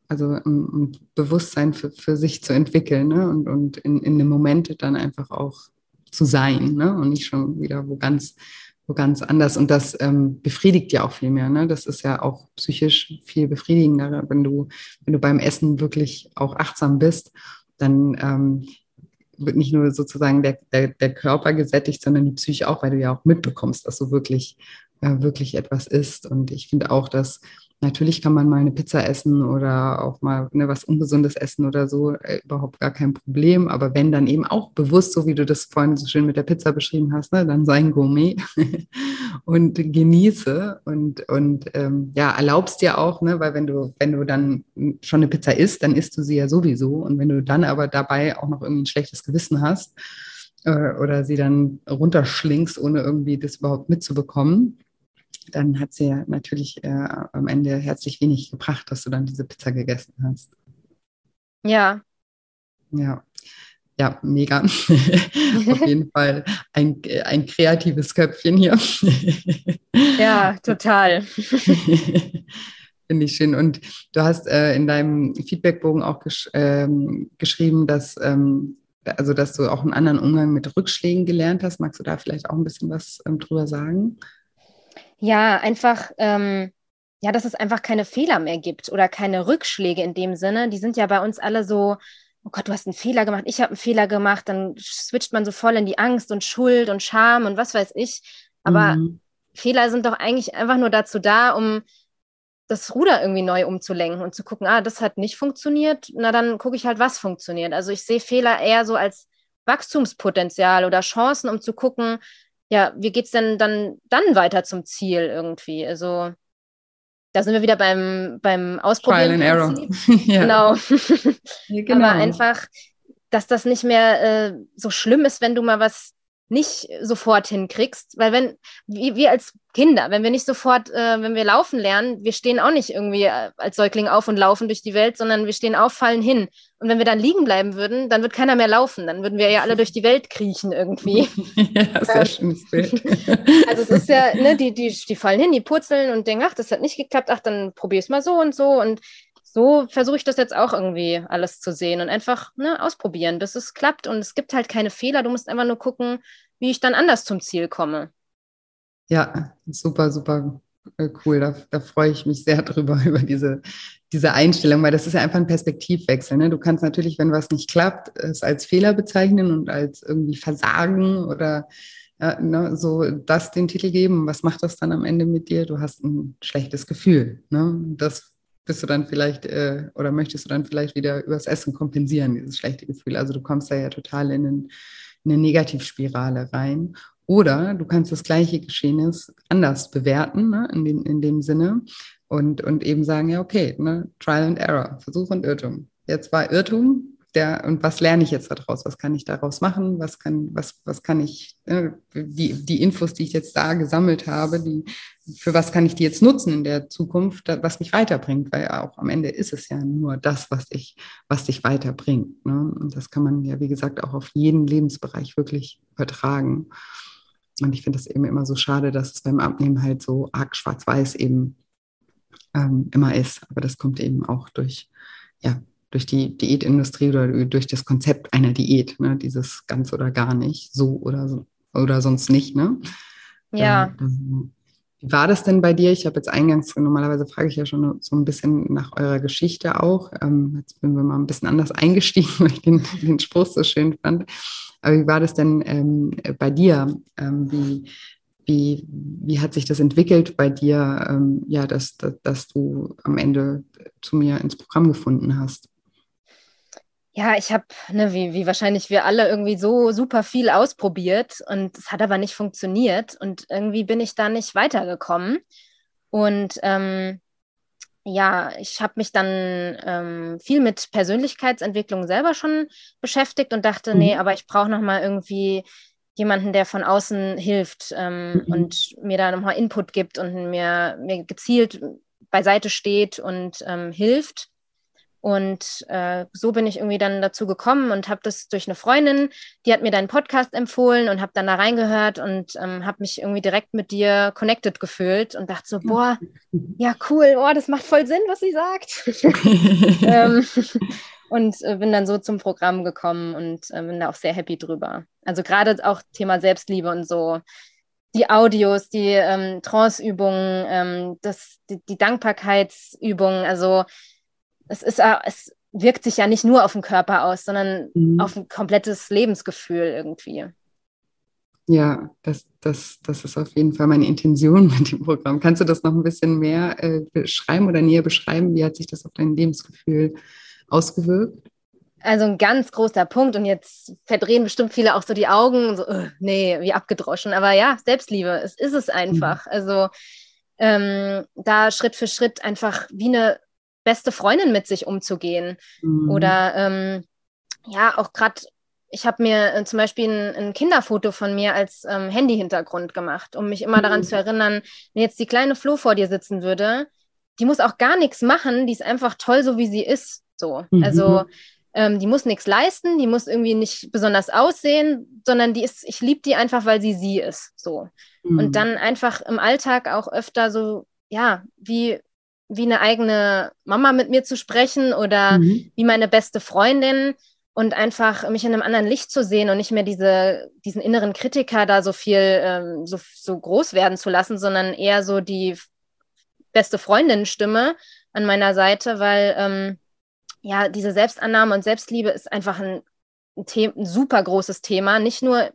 also ein, Bewusstsein für, für sich zu entwickeln ne? und, und in, in dem Moment dann einfach auch zu sein ne? und nicht schon wieder wo ganz, wo ganz anders. Und das ähm, befriedigt ja auch viel mehr. Ne? Das ist ja auch psychisch viel befriedigender, wenn du, wenn du beim Essen wirklich auch achtsam bist, dann ähm, wird nicht nur sozusagen der, der, der Körper gesättigt, sondern die Psyche auch, weil du ja auch mitbekommst, dass du wirklich, äh, wirklich etwas isst. Und ich finde auch, dass Natürlich kann man mal eine Pizza essen oder auch mal ne, was Ungesundes essen oder so, äh, überhaupt gar kein Problem. Aber wenn dann eben auch bewusst, so wie du das vorhin so schön mit der Pizza beschrieben hast, ne, dann sei ein Gourmet und genieße und, und ähm, ja, erlaubst dir auch, ne, weil wenn du, wenn du dann schon eine Pizza isst, dann isst du sie ja sowieso. Und wenn du dann aber dabei auch noch irgendwie ein schlechtes Gewissen hast äh, oder sie dann runterschlingst, ohne irgendwie das überhaupt mitzubekommen, dann hat sie ja natürlich äh, am Ende herzlich wenig gebracht, dass du dann diese Pizza gegessen hast. Ja. Ja. Ja, mega. Auf jeden Fall ein, ein kreatives Köpfchen hier. ja, total. Finde ich schön. Und du hast äh, in deinem Feedbackbogen auch gesch ähm, geschrieben, dass, ähm, also, dass du auch einen anderen Umgang mit Rückschlägen gelernt hast. Magst du da vielleicht auch ein bisschen was ähm, drüber sagen? Ja, einfach, ähm, ja, dass es einfach keine Fehler mehr gibt oder keine Rückschläge in dem Sinne. Die sind ja bei uns alle so, oh Gott, du hast einen Fehler gemacht, ich habe einen Fehler gemacht, dann switcht man so voll in die Angst und Schuld und Scham und was weiß ich. Aber mhm. Fehler sind doch eigentlich einfach nur dazu da, um das Ruder irgendwie neu umzulenken und zu gucken, ah, das hat nicht funktioniert, na dann gucke ich halt, was funktioniert. Also ich sehe Fehler eher so als Wachstumspotenzial oder Chancen, um zu gucken, ja, wie geht es denn dann, dann weiter zum Ziel irgendwie? Also da sind wir wieder beim, beim Ausprobieren. Trial and Error. ja. genau. genau. Aber einfach, dass das nicht mehr äh, so schlimm ist, wenn du mal was nicht sofort hinkriegst, weil wenn wir als Kinder, wenn wir nicht sofort, äh, wenn wir laufen lernen, wir stehen auch nicht irgendwie äh, als Säugling auf und laufen durch die Welt, sondern wir stehen auf, fallen hin. Und wenn wir dann liegen bleiben würden, dann wird keiner mehr laufen, dann würden wir ja alle durch die Welt kriechen irgendwie. ja, sehr schönes Bild. also es ist ja, ne, die, die, die fallen hin, die purzeln und denken, ach, das hat nicht geklappt, ach, dann probier es mal so und so und so versuche ich das jetzt auch irgendwie alles zu sehen und einfach ne, ausprobieren, bis es klappt. Und es gibt halt keine Fehler. Du musst einfach nur gucken, wie ich dann anders zum Ziel komme. Ja, super, super äh, cool. Da, da freue ich mich sehr drüber, über diese, diese Einstellung, weil das ist ja einfach ein Perspektivwechsel. Ne? Du kannst natürlich, wenn was nicht klappt, es als Fehler bezeichnen und als irgendwie Versagen oder ja, ne, so das den Titel geben. Was macht das dann am Ende mit dir? Du hast ein schlechtes Gefühl. Ne? Das bist du dann vielleicht äh, oder möchtest du dann vielleicht wieder übers Essen kompensieren, dieses schlechte Gefühl. Also du kommst da ja total in, einen, in eine Negativspirale rein. Oder du kannst das gleiche Geschehnis anders bewerten, ne, in, dem, in dem Sinne, und, und eben sagen, ja, okay, ne, Trial and Error, Versuch und Irrtum. Jetzt war Irrtum, der, und was lerne ich jetzt daraus? Was kann ich daraus machen? Was kann, was, was kann ich, äh, die, die Infos, die ich jetzt da gesammelt habe, die, für was kann ich die jetzt nutzen in der Zukunft, was mich weiterbringt? Weil auch am Ende ist es ja nur das, was dich, was dich weiterbringt. Ne? Und das kann man ja, wie gesagt, auch auf jeden Lebensbereich wirklich übertragen. Und ich finde das eben immer so schade, dass es beim Abnehmen halt so arg schwarz-weiß eben ähm, immer ist. Aber das kommt eben auch durch, ja, durch die Diätindustrie oder durch das Konzept einer Diät, ne? dieses ganz oder gar nicht, so oder so oder sonst nicht. Ne? Ja. Ähm, wie war das denn bei dir? Ich habe jetzt eingangs, normalerweise frage ich ja schon so ein bisschen nach eurer Geschichte auch. Ähm, jetzt sind wir mal ein bisschen anders eingestiegen, weil ich den, den Spruch so schön fand. Aber wie war das denn ähm, bei dir? Ähm, wie, wie, wie hat sich das entwickelt bei dir, ja, dass, dass, dass du am Ende zu mir ins Programm gefunden hast? Ja, ich habe, ne, wie, wie wahrscheinlich wir alle, irgendwie so super viel ausprobiert und es hat aber nicht funktioniert und irgendwie bin ich da nicht weitergekommen. Und ähm, ja, ich habe mich dann ähm, viel mit Persönlichkeitsentwicklung selber schon beschäftigt und dachte, mhm. nee, aber ich brauche nochmal irgendwie jemanden, der von außen hilft ähm, mhm. und mir da nochmal Input gibt und mir, mir gezielt beiseite steht und ähm, hilft. Und äh, so bin ich irgendwie dann dazu gekommen und habe das durch eine Freundin, die hat mir deinen Podcast empfohlen und habe dann da reingehört und ähm, habe mich irgendwie direkt mit dir connected gefühlt und dachte so, boah, ja cool, oh, das macht voll Sinn, was sie sagt. ähm, und äh, bin dann so zum Programm gekommen und äh, bin da auch sehr happy drüber. Also gerade auch Thema Selbstliebe und so. Die Audios, die ähm, Trance-Übungen, ähm, die, die Dankbarkeitsübungen, also es ist, es wirkt sich ja nicht nur auf den Körper aus, sondern mhm. auf ein komplettes Lebensgefühl irgendwie. Ja, das, das, das ist auf jeden Fall meine Intention mit dem Programm. Kannst du das noch ein bisschen mehr äh, beschreiben oder näher beschreiben? Wie hat sich das auf dein Lebensgefühl ausgewirkt? Also ein ganz großer Punkt und jetzt verdrehen bestimmt viele auch so die Augen, so, uh, nee, wie abgedroschen. Aber ja, Selbstliebe, es ist es einfach. Mhm. Also ähm, da Schritt für Schritt einfach wie eine beste Freundin mit sich umzugehen. Mhm. Oder ähm, ja, auch gerade, ich habe mir äh, zum Beispiel ein, ein, Kinderfoto von mir als ähm, Handy-Hintergrund gemacht, um mich immer mhm. daran zu erinnern, wenn jetzt die kleine Flo vor dir sitzen würde, die muss auch gar nichts machen, die ist einfach toll, so wie sie ist. So. Mhm. Also ähm, die muss nichts leisten, die muss irgendwie nicht besonders aussehen, sondern die ist, ich liebe die einfach, weil sie sie ist. So. Und mhm. dann einfach im Alltag auch öfter so, ja, wie wie eine eigene Mama mit mir zu sprechen oder mhm. wie meine beste Freundin und einfach mich in einem anderen Licht zu sehen und nicht mehr diese, diesen inneren Kritiker da so viel, ähm, so, so groß werden zu lassen, sondern eher so die beste Freundin-Stimme an meiner Seite, weil ähm, ja, diese Selbstannahme und Selbstliebe ist einfach ein, ein, ein super großes Thema, nicht nur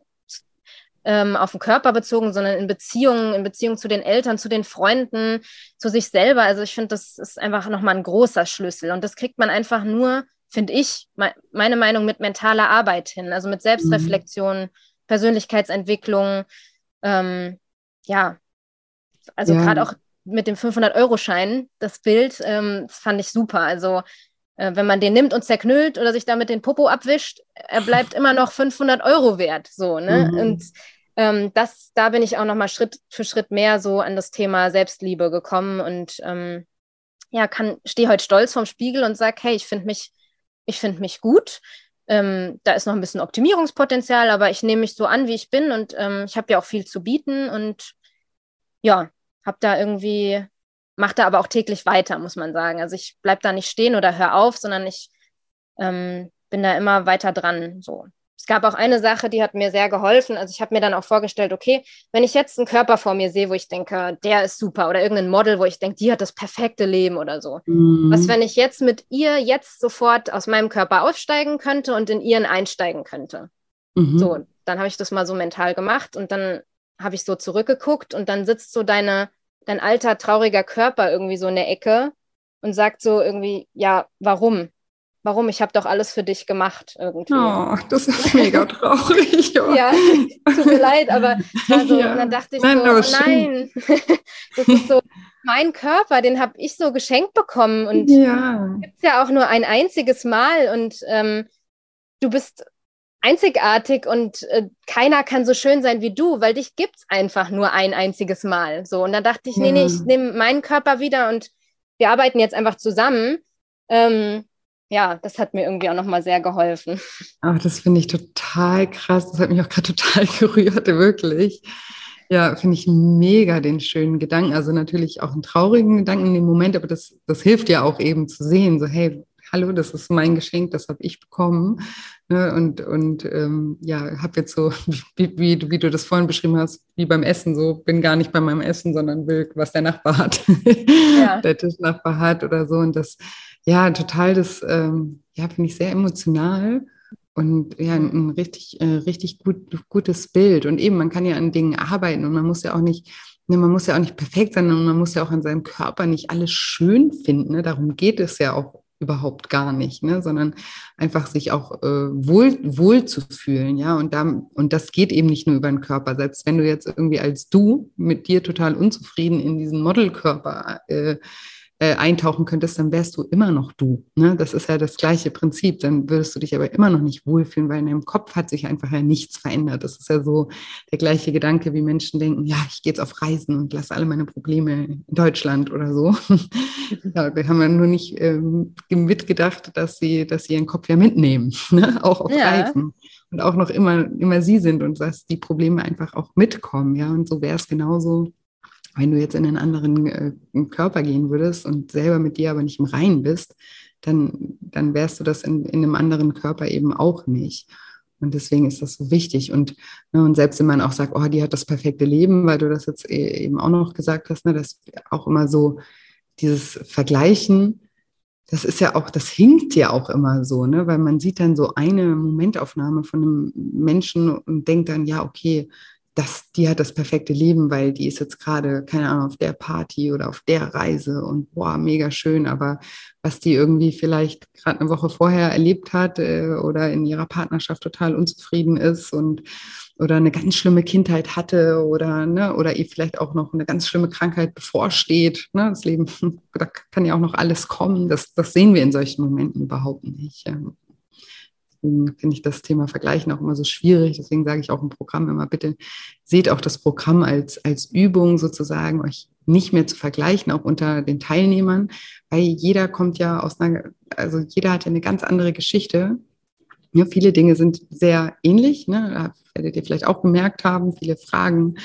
ähm, auf den Körper bezogen, sondern in Beziehungen, in Beziehung zu den Eltern, zu den Freunden, zu sich selber. Also ich finde, das ist einfach nochmal ein großer Schlüssel. Und das kriegt man einfach nur, finde ich, me meine Meinung, mit mentaler Arbeit hin. Also mit Selbstreflexion, mhm. Persönlichkeitsentwicklung. Ähm, ja, also ja. gerade auch mit dem 500-Euro-Schein, das Bild, ähm, das fand ich super. Also äh, wenn man den nimmt und zerknüllt oder sich damit den Popo abwischt, er bleibt immer noch 500 Euro wert. So, ne? Mhm. Und ähm, das, da bin ich auch nochmal Schritt für Schritt mehr so an das Thema Selbstliebe gekommen und ähm, ja, kann, stehe heute stolz vorm Spiegel und sage, hey, ich finde mich, ich finde mich gut. Ähm, da ist noch ein bisschen Optimierungspotenzial, aber ich nehme mich so an, wie ich bin und ähm, ich habe ja auch viel zu bieten und ja, habe da irgendwie, mache da aber auch täglich weiter, muss man sagen. Also ich bleibe da nicht stehen oder hör auf, sondern ich ähm, bin da immer weiter dran. So es gab auch eine Sache, die hat mir sehr geholfen. Also ich habe mir dann auch vorgestellt, okay, wenn ich jetzt einen Körper vor mir sehe, wo ich denke, der ist super, oder irgendein Model, wo ich denke, die hat das perfekte Leben oder so. Mhm. Was, wenn ich jetzt mit ihr jetzt sofort aus meinem Körper aussteigen könnte und in ihren einsteigen könnte? Mhm. So, dann habe ich das mal so mental gemacht und dann habe ich so zurückgeguckt und dann sitzt so deine, dein alter, trauriger Körper irgendwie so in der Ecke und sagt so irgendwie, ja, warum? warum? Ich habe doch alles für dich gemacht irgendwie. Oh, das ist mega traurig. ja, tut mir leid, aber also, ja. dann dachte ich nein, so, oh, nein, das ist so mein Körper, den habe ich so geschenkt bekommen und ja. gibt es ja auch nur ein einziges Mal und ähm, du bist einzigartig und äh, keiner kann so schön sein wie du, weil dich gibt es einfach nur ein einziges Mal. So und dann dachte ich, nee, nee, ich nehme meinen Körper wieder und wir arbeiten jetzt einfach zusammen. Ähm, ja, das hat mir irgendwie auch nochmal sehr geholfen. Ach, das finde ich total krass. Das hat mich auch gerade total gerührt, wirklich. Ja, finde ich mega den schönen Gedanken. Also natürlich auch einen traurigen Gedanken in dem Moment, aber das, das hilft ja auch eben zu sehen, so hey, hallo, das ist mein Geschenk, das habe ich bekommen. Ne? Und, und ähm, ja, habe jetzt so, wie, wie, wie, du das vorhin beschrieben hast, wie beim Essen, so bin gar nicht bei meinem Essen, sondern will, was der Nachbar hat, ja. der Tischnachbar hat oder so. Und das ja, total das, ähm, ja, finde ich sehr emotional und ja, ein richtig, äh, richtig gut, gutes Bild. Und eben, man kann ja an Dingen arbeiten und man muss ja auch nicht, ne, man muss ja auch nicht perfekt sein und man muss ja auch an seinem Körper nicht alles schön finden. Ne? Darum geht es ja auch überhaupt gar nicht, ne? sondern einfach sich auch äh, wohl, wohl zu fühlen, ja. Und, da, und das geht eben nicht nur über den Körper. Selbst wenn du jetzt irgendwie als du mit dir total unzufrieden in diesen Modelkörper äh, äh, eintauchen könntest, dann wärst du immer noch du. Ne? Das ist ja das gleiche Prinzip. Dann würdest du dich aber immer noch nicht wohlfühlen, weil in deinem Kopf hat sich einfach ja nichts verändert. Das ist ja so der gleiche Gedanke, wie Menschen denken, ja, ich gehe jetzt auf Reisen und lasse alle meine Probleme in Deutschland oder so. ja, wir haben ja nur nicht ähm, mitgedacht, dass sie, dass sie ihren Kopf ja mitnehmen, ne? auch auf ja. Reisen und auch noch immer, immer sie sind und dass die Probleme einfach auch mitkommen. Ja, und so wäre es genauso wenn du jetzt in einen anderen äh, Körper gehen würdest und selber mit dir aber nicht im Reinen bist, dann, dann wärst du das in, in einem anderen Körper eben auch nicht. Und deswegen ist das so wichtig. Und, ne, und selbst wenn man auch sagt, oh, die hat das perfekte Leben, weil du das jetzt e, eben auch noch gesagt hast, ne, dass auch immer so dieses Vergleichen, das ist ja auch, das hinkt ja auch immer so, ne? weil man sieht dann so eine Momentaufnahme von einem Menschen und denkt dann, ja, okay, das, die hat das perfekte Leben, weil die ist jetzt gerade, keine Ahnung, auf der Party oder auf der Reise und boah, mega schön. Aber was die irgendwie vielleicht gerade eine Woche vorher erlebt hat äh, oder in ihrer Partnerschaft total unzufrieden ist und oder eine ganz schlimme Kindheit hatte oder, ne, oder ihr vielleicht auch noch eine ganz schlimme Krankheit bevorsteht. Ne? Das Leben, da kann ja auch noch alles kommen. Das, das sehen wir in solchen Momenten überhaupt nicht. Deswegen finde ich das Thema Vergleichen auch immer so schwierig. Deswegen sage ich auch im Programm immer, bitte seht auch das Programm als, als Übung sozusagen, euch nicht mehr zu vergleichen, auch unter den Teilnehmern, weil jeder kommt ja aus einer, also jeder hat ja eine ganz andere Geschichte. Ja, viele Dinge sind sehr ähnlich, ne? werdet ihr vielleicht auch bemerkt haben, viele Fragen.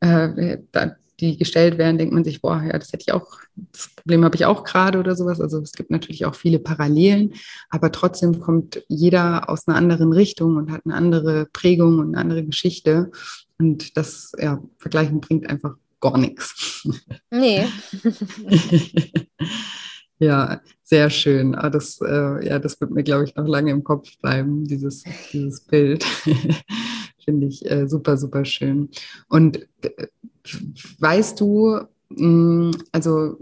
Äh, da, die gestellt werden, denkt man sich, boah, ja, das hätte ich auch, das Problem habe ich auch gerade oder sowas. Also es gibt natürlich auch viele Parallelen, aber trotzdem kommt jeder aus einer anderen Richtung und hat eine andere Prägung und eine andere Geschichte. Und das ja, Vergleichen bringt einfach gar nichts. Nee. ja, sehr schön. Aber ah, das, äh, ja, das wird mir, glaube ich, noch lange im Kopf bleiben, dieses, dieses Bild. Finde ich äh, super, super schön. Und äh, weißt du, mm, also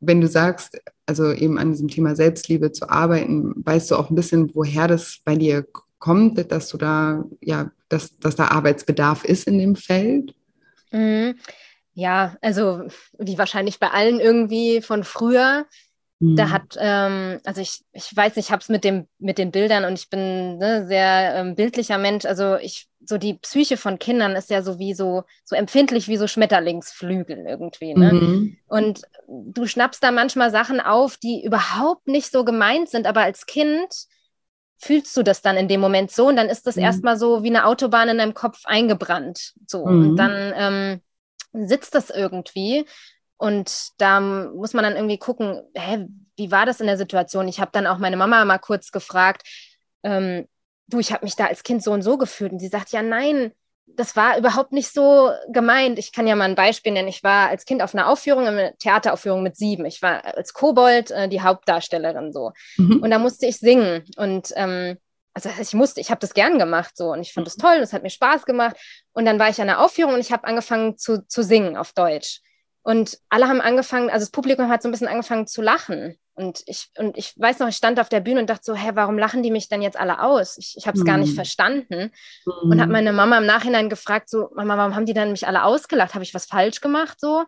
wenn du sagst, also eben an diesem Thema Selbstliebe zu arbeiten, weißt du auch ein bisschen, woher das bei dir kommt, dass du da, ja, dass, dass da Arbeitsbedarf ist in dem Feld? Mhm. Ja, also wie wahrscheinlich bei allen irgendwie von früher Da mhm. hat, ähm, also ich, ich weiß nicht, ich habe es mit, mit den Bildern und ich bin ne, sehr ähm, bildlicher Mensch. Also ich, so die Psyche von Kindern ist ja so wie so, so empfindlich wie so Schmetterlingsflügel irgendwie. Ne? Mhm. Und du schnappst da manchmal Sachen auf, die überhaupt nicht so gemeint sind, aber als Kind fühlst du das dann in dem Moment so und dann ist das mhm. erstmal so wie eine Autobahn in deinem Kopf eingebrannt. So. Mhm. Und dann ähm, sitzt das irgendwie. Und da muss man dann irgendwie gucken, hä, wie war das in der Situation? Ich habe dann auch meine Mama mal kurz gefragt, ähm, du, ich habe mich da als Kind so und so gefühlt. Und sie sagt, ja, nein, das war überhaupt nicht so gemeint. Ich kann ja mal ein Beispiel nennen. Ich war als Kind auf einer Aufführung, eine Theateraufführung mit sieben. Ich war als Kobold äh, die Hauptdarstellerin so. Mhm. Und da musste ich singen. Und ähm, also ich musste, ich habe das gern gemacht so und ich fand das toll, das hat mir Spaß gemacht. Und dann war ich an der Aufführung und ich habe angefangen zu, zu singen auf Deutsch. Und alle haben angefangen, also das Publikum hat so ein bisschen angefangen zu lachen. Und ich, und ich weiß noch, ich stand auf der Bühne und dachte so, hä, warum lachen die mich denn jetzt alle aus? Ich, ich habe es mm. gar nicht mhm. verstanden. Mm. Und habe meine Mama im Nachhinein gefragt, so, Mama, warum haben die dann mich alle ausgelacht? Habe ich was falsch gemacht? So.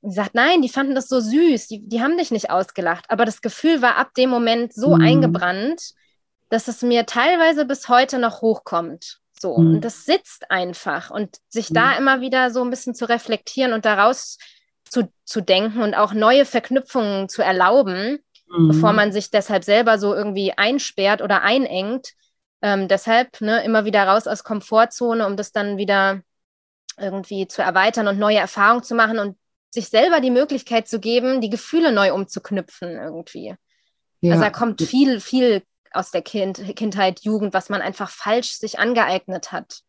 Und sie sagt, nein, die fanden das so süß, die, die haben dich nicht ausgelacht. Aber das Gefühl war ab dem Moment so mm. eingebrannt, dass es mir teilweise bis heute noch hochkommt. So. Und das sitzt einfach. Und sich da immer wieder so ein bisschen zu reflektieren und daraus zu, zu denken und auch neue Verknüpfungen zu erlauben, mhm. bevor man sich deshalb selber so irgendwie einsperrt oder einengt. Ähm, deshalb ne, immer wieder raus aus Komfortzone, um das dann wieder irgendwie zu erweitern und neue Erfahrungen zu machen und sich selber die Möglichkeit zu geben, die Gefühle neu umzuknüpfen irgendwie. Ja. Also da kommt viel, viel aus der kind, Kindheit, Jugend, was man einfach falsch sich angeeignet hat.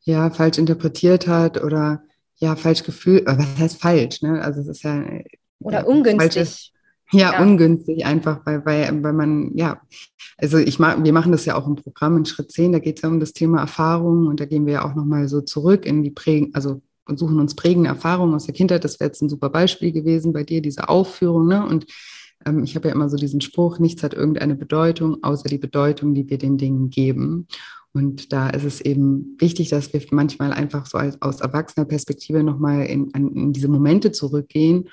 Ja, falsch interpretiert hat oder ja, falsch gefühlt, was heißt falsch, ne? Also es ist ja. Oder ja, ungünstig. Falsches, ja, ja, ungünstig einfach, weil, weil, weil man, ja, also ich mag, wir machen das ja auch im Programm in Schritt 10, da geht es ja um das Thema Erfahrung und da gehen wir ja auch nochmal so zurück in die Prägen, also und suchen uns prägende Erfahrungen aus der Kindheit. Das wäre jetzt ein super Beispiel gewesen bei dir, diese Aufführung, ne? Und ähm, ich habe ja immer so diesen Spruch, nichts hat irgendeine Bedeutung, außer die Bedeutung, die wir den Dingen geben. Und da ist es eben wichtig, dass wir manchmal einfach so als, aus erwachsener Perspektive nochmal in, in diese Momente zurückgehen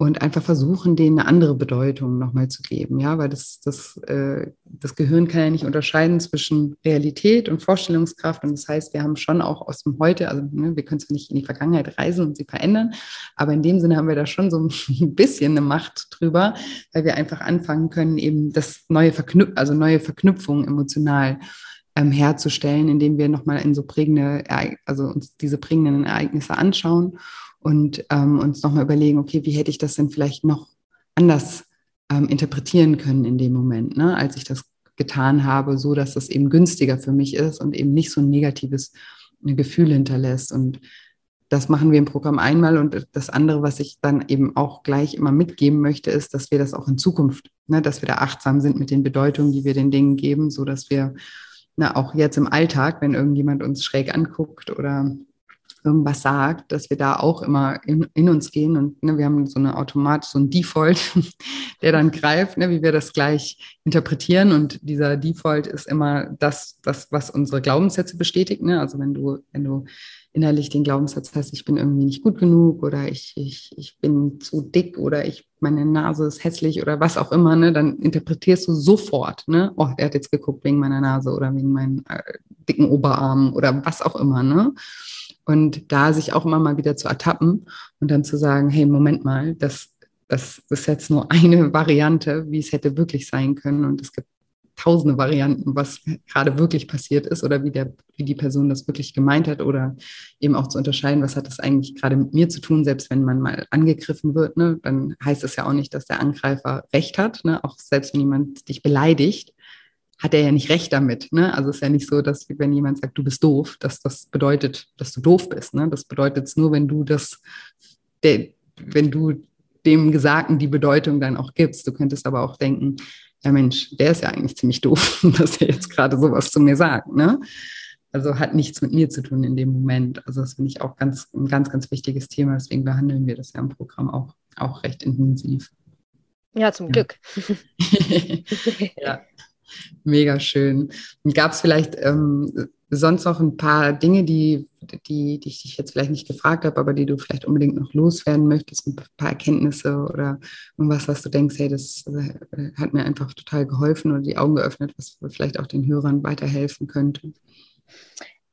und einfach versuchen, denen eine andere Bedeutung nochmal zu geben. Ja, weil das, das, äh, das Gehirn kann ja nicht unterscheiden zwischen Realität und Vorstellungskraft. Und das heißt, wir haben schon auch aus dem Heute, also ne, wir können zwar nicht in die Vergangenheit reisen und sie verändern, aber in dem Sinne haben wir da schon so ein bisschen eine Macht drüber, weil wir einfach anfangen können, eben das neue Verknüpf also neue Verknüpfungen emotional ähm, herzustellen, indem wir nochmal in so prägende, also uns diese prägenden Ereignisse anschauen und ähm, uns nochmal überlegen, okay, wie hätte ich das denn vielleicht noch anders ähm, interpretieren können in dem Moment, ne, als ich das getan habe, so dass das eben günstiger für mich ist und eben nicht so ein negatives äh, Gefühl hinterlässt. Und das machen wir im Programm einmal. Und das andere, was ich dann eben auch gleich immer mitgeben möchte, ist, dass wir das auch in Zukunft, ne, dass wir da achtsam sind mit den Bedeutungen, die wir den Dingen geben, so dass wir na, auch jetzt im Alltag, wenn irgendjemand uns schräg anguckt oder irgendwas sagt, dass wir da auch immer in, in uns gehen und ne, wir haben so eine Automat, so ein Default, der dann greift, ne, wie wir das gleich interpretieren und dieser Default ist immer das, das was unsere Glaubenssätze bestätigt. Ne? Also wenn du, wenn du innerlich den Glaubenssatz hast, ich bin irgendwie nicht gut genug oder ich, ich, ich bin zu dick oder ich, meine Nase ist hässlich oder was auch immer, ne, dann interpretierst du sofort, ne, oh, er hat jetzt geguckt wegen meiner Nase oder wegen meinen äh, dicken Oberarmen oder was auch immer, ne. Und da sich auch immer mal wieder zu ertappen und dann zu sagen, hey, Moment mal, das, das ist jetzt nur eine Variante, wie es hätte wirklich sein können. Und es gibt tausende Varianten, was gerade wirklich passiert ist oder wie, der, wie die Person das wirklich gemeint hat oder eben auch zu unterscheiden, was hat das eigentlich gerade mit mir zu tun, selbst wenn man mal angegriffen wird, ne, dann heißt es ja auch nicht, dass der Angreifer recht hat, ne, auch selbst wenn jemand dich beleidigt, hat er ja nicht recht damit. Ne? Also es ist ja nicht so, dass wenn jemand sagt, du bist doof, dass das bedeutet, dass du doof bist. Ne? Das bedeutet es nur, wenn du das, der, wenn du dem Gesagten die Bedeutung dann auch gibst. Du könntest aber auch denken, ja Mensch, der ist ja eigentlich ziemlich doof, dass er jetzt gerade sowas zu mir sagt. Ne? Also hat nichts mit mir zu tun in dem Moment. Also das finde ich auch ganz, ein ganz, ganz wichtiges Thema. Deswegen behandeln wir das ja im Programm auch, auch recht intensiv. Ja, zum. Glück. ja. Mega schön. Gab es vielleicht ähm, sonst noch ein paar Dinge, die, die, die ich dich jetzt vielleicht nicht gefragt habe, aber die du vielleicht unbedingt noch loswerden möchtest, ein paar Erkenntnisse oder irgendwas, was du denkst, hey, das äh, hat mir einfach total geholfen oder die Augen geöffnet, was vielleicht auch den Hörern weiterhelfen könnte?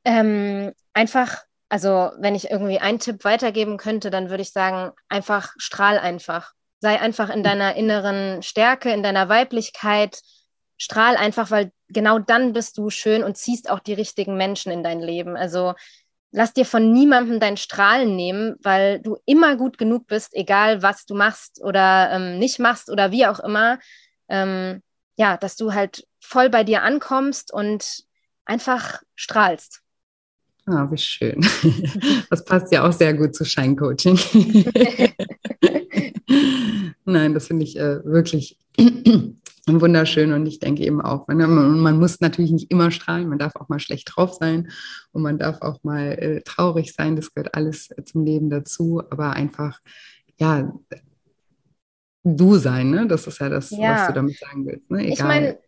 Ähm, einfach, also wenn ich irgendwie einen Tipp weitergeben könnte, dann würde ich sagen, einfach strahl einfach. Sei einfach in deiner inneren Stärke, in deiner Weiblichkeit, strahl einfach, weil genau dann bist du schön und ziehst auch die richtigen Menschen in dein Leben. Also lass dir von niemandem dein Strahlen nehmen, weil du immer gut genug bist, egal was du machst oder ähm, nicht machst oder wie auch immer. Ähm, ja, dass du halt voll bei dir ankommst und einfach strahlst. Ah, wie schön. Das passt ja auch sehr gut zu Scheincoaching. Nein, das finde ich äh, wirklich wunderschön und ich denke eben auch, man, man, muss natürlich nicht immer strahlen, man darf auch mal schlecht drauf sein und man darf auch mal äh, traurig sein, das gehört alles zum Leben dazu, aber einfach, ja, du sein, ne? das ist ja das, ja. was du damit sagen willst. Ne? Egal. Ich meine,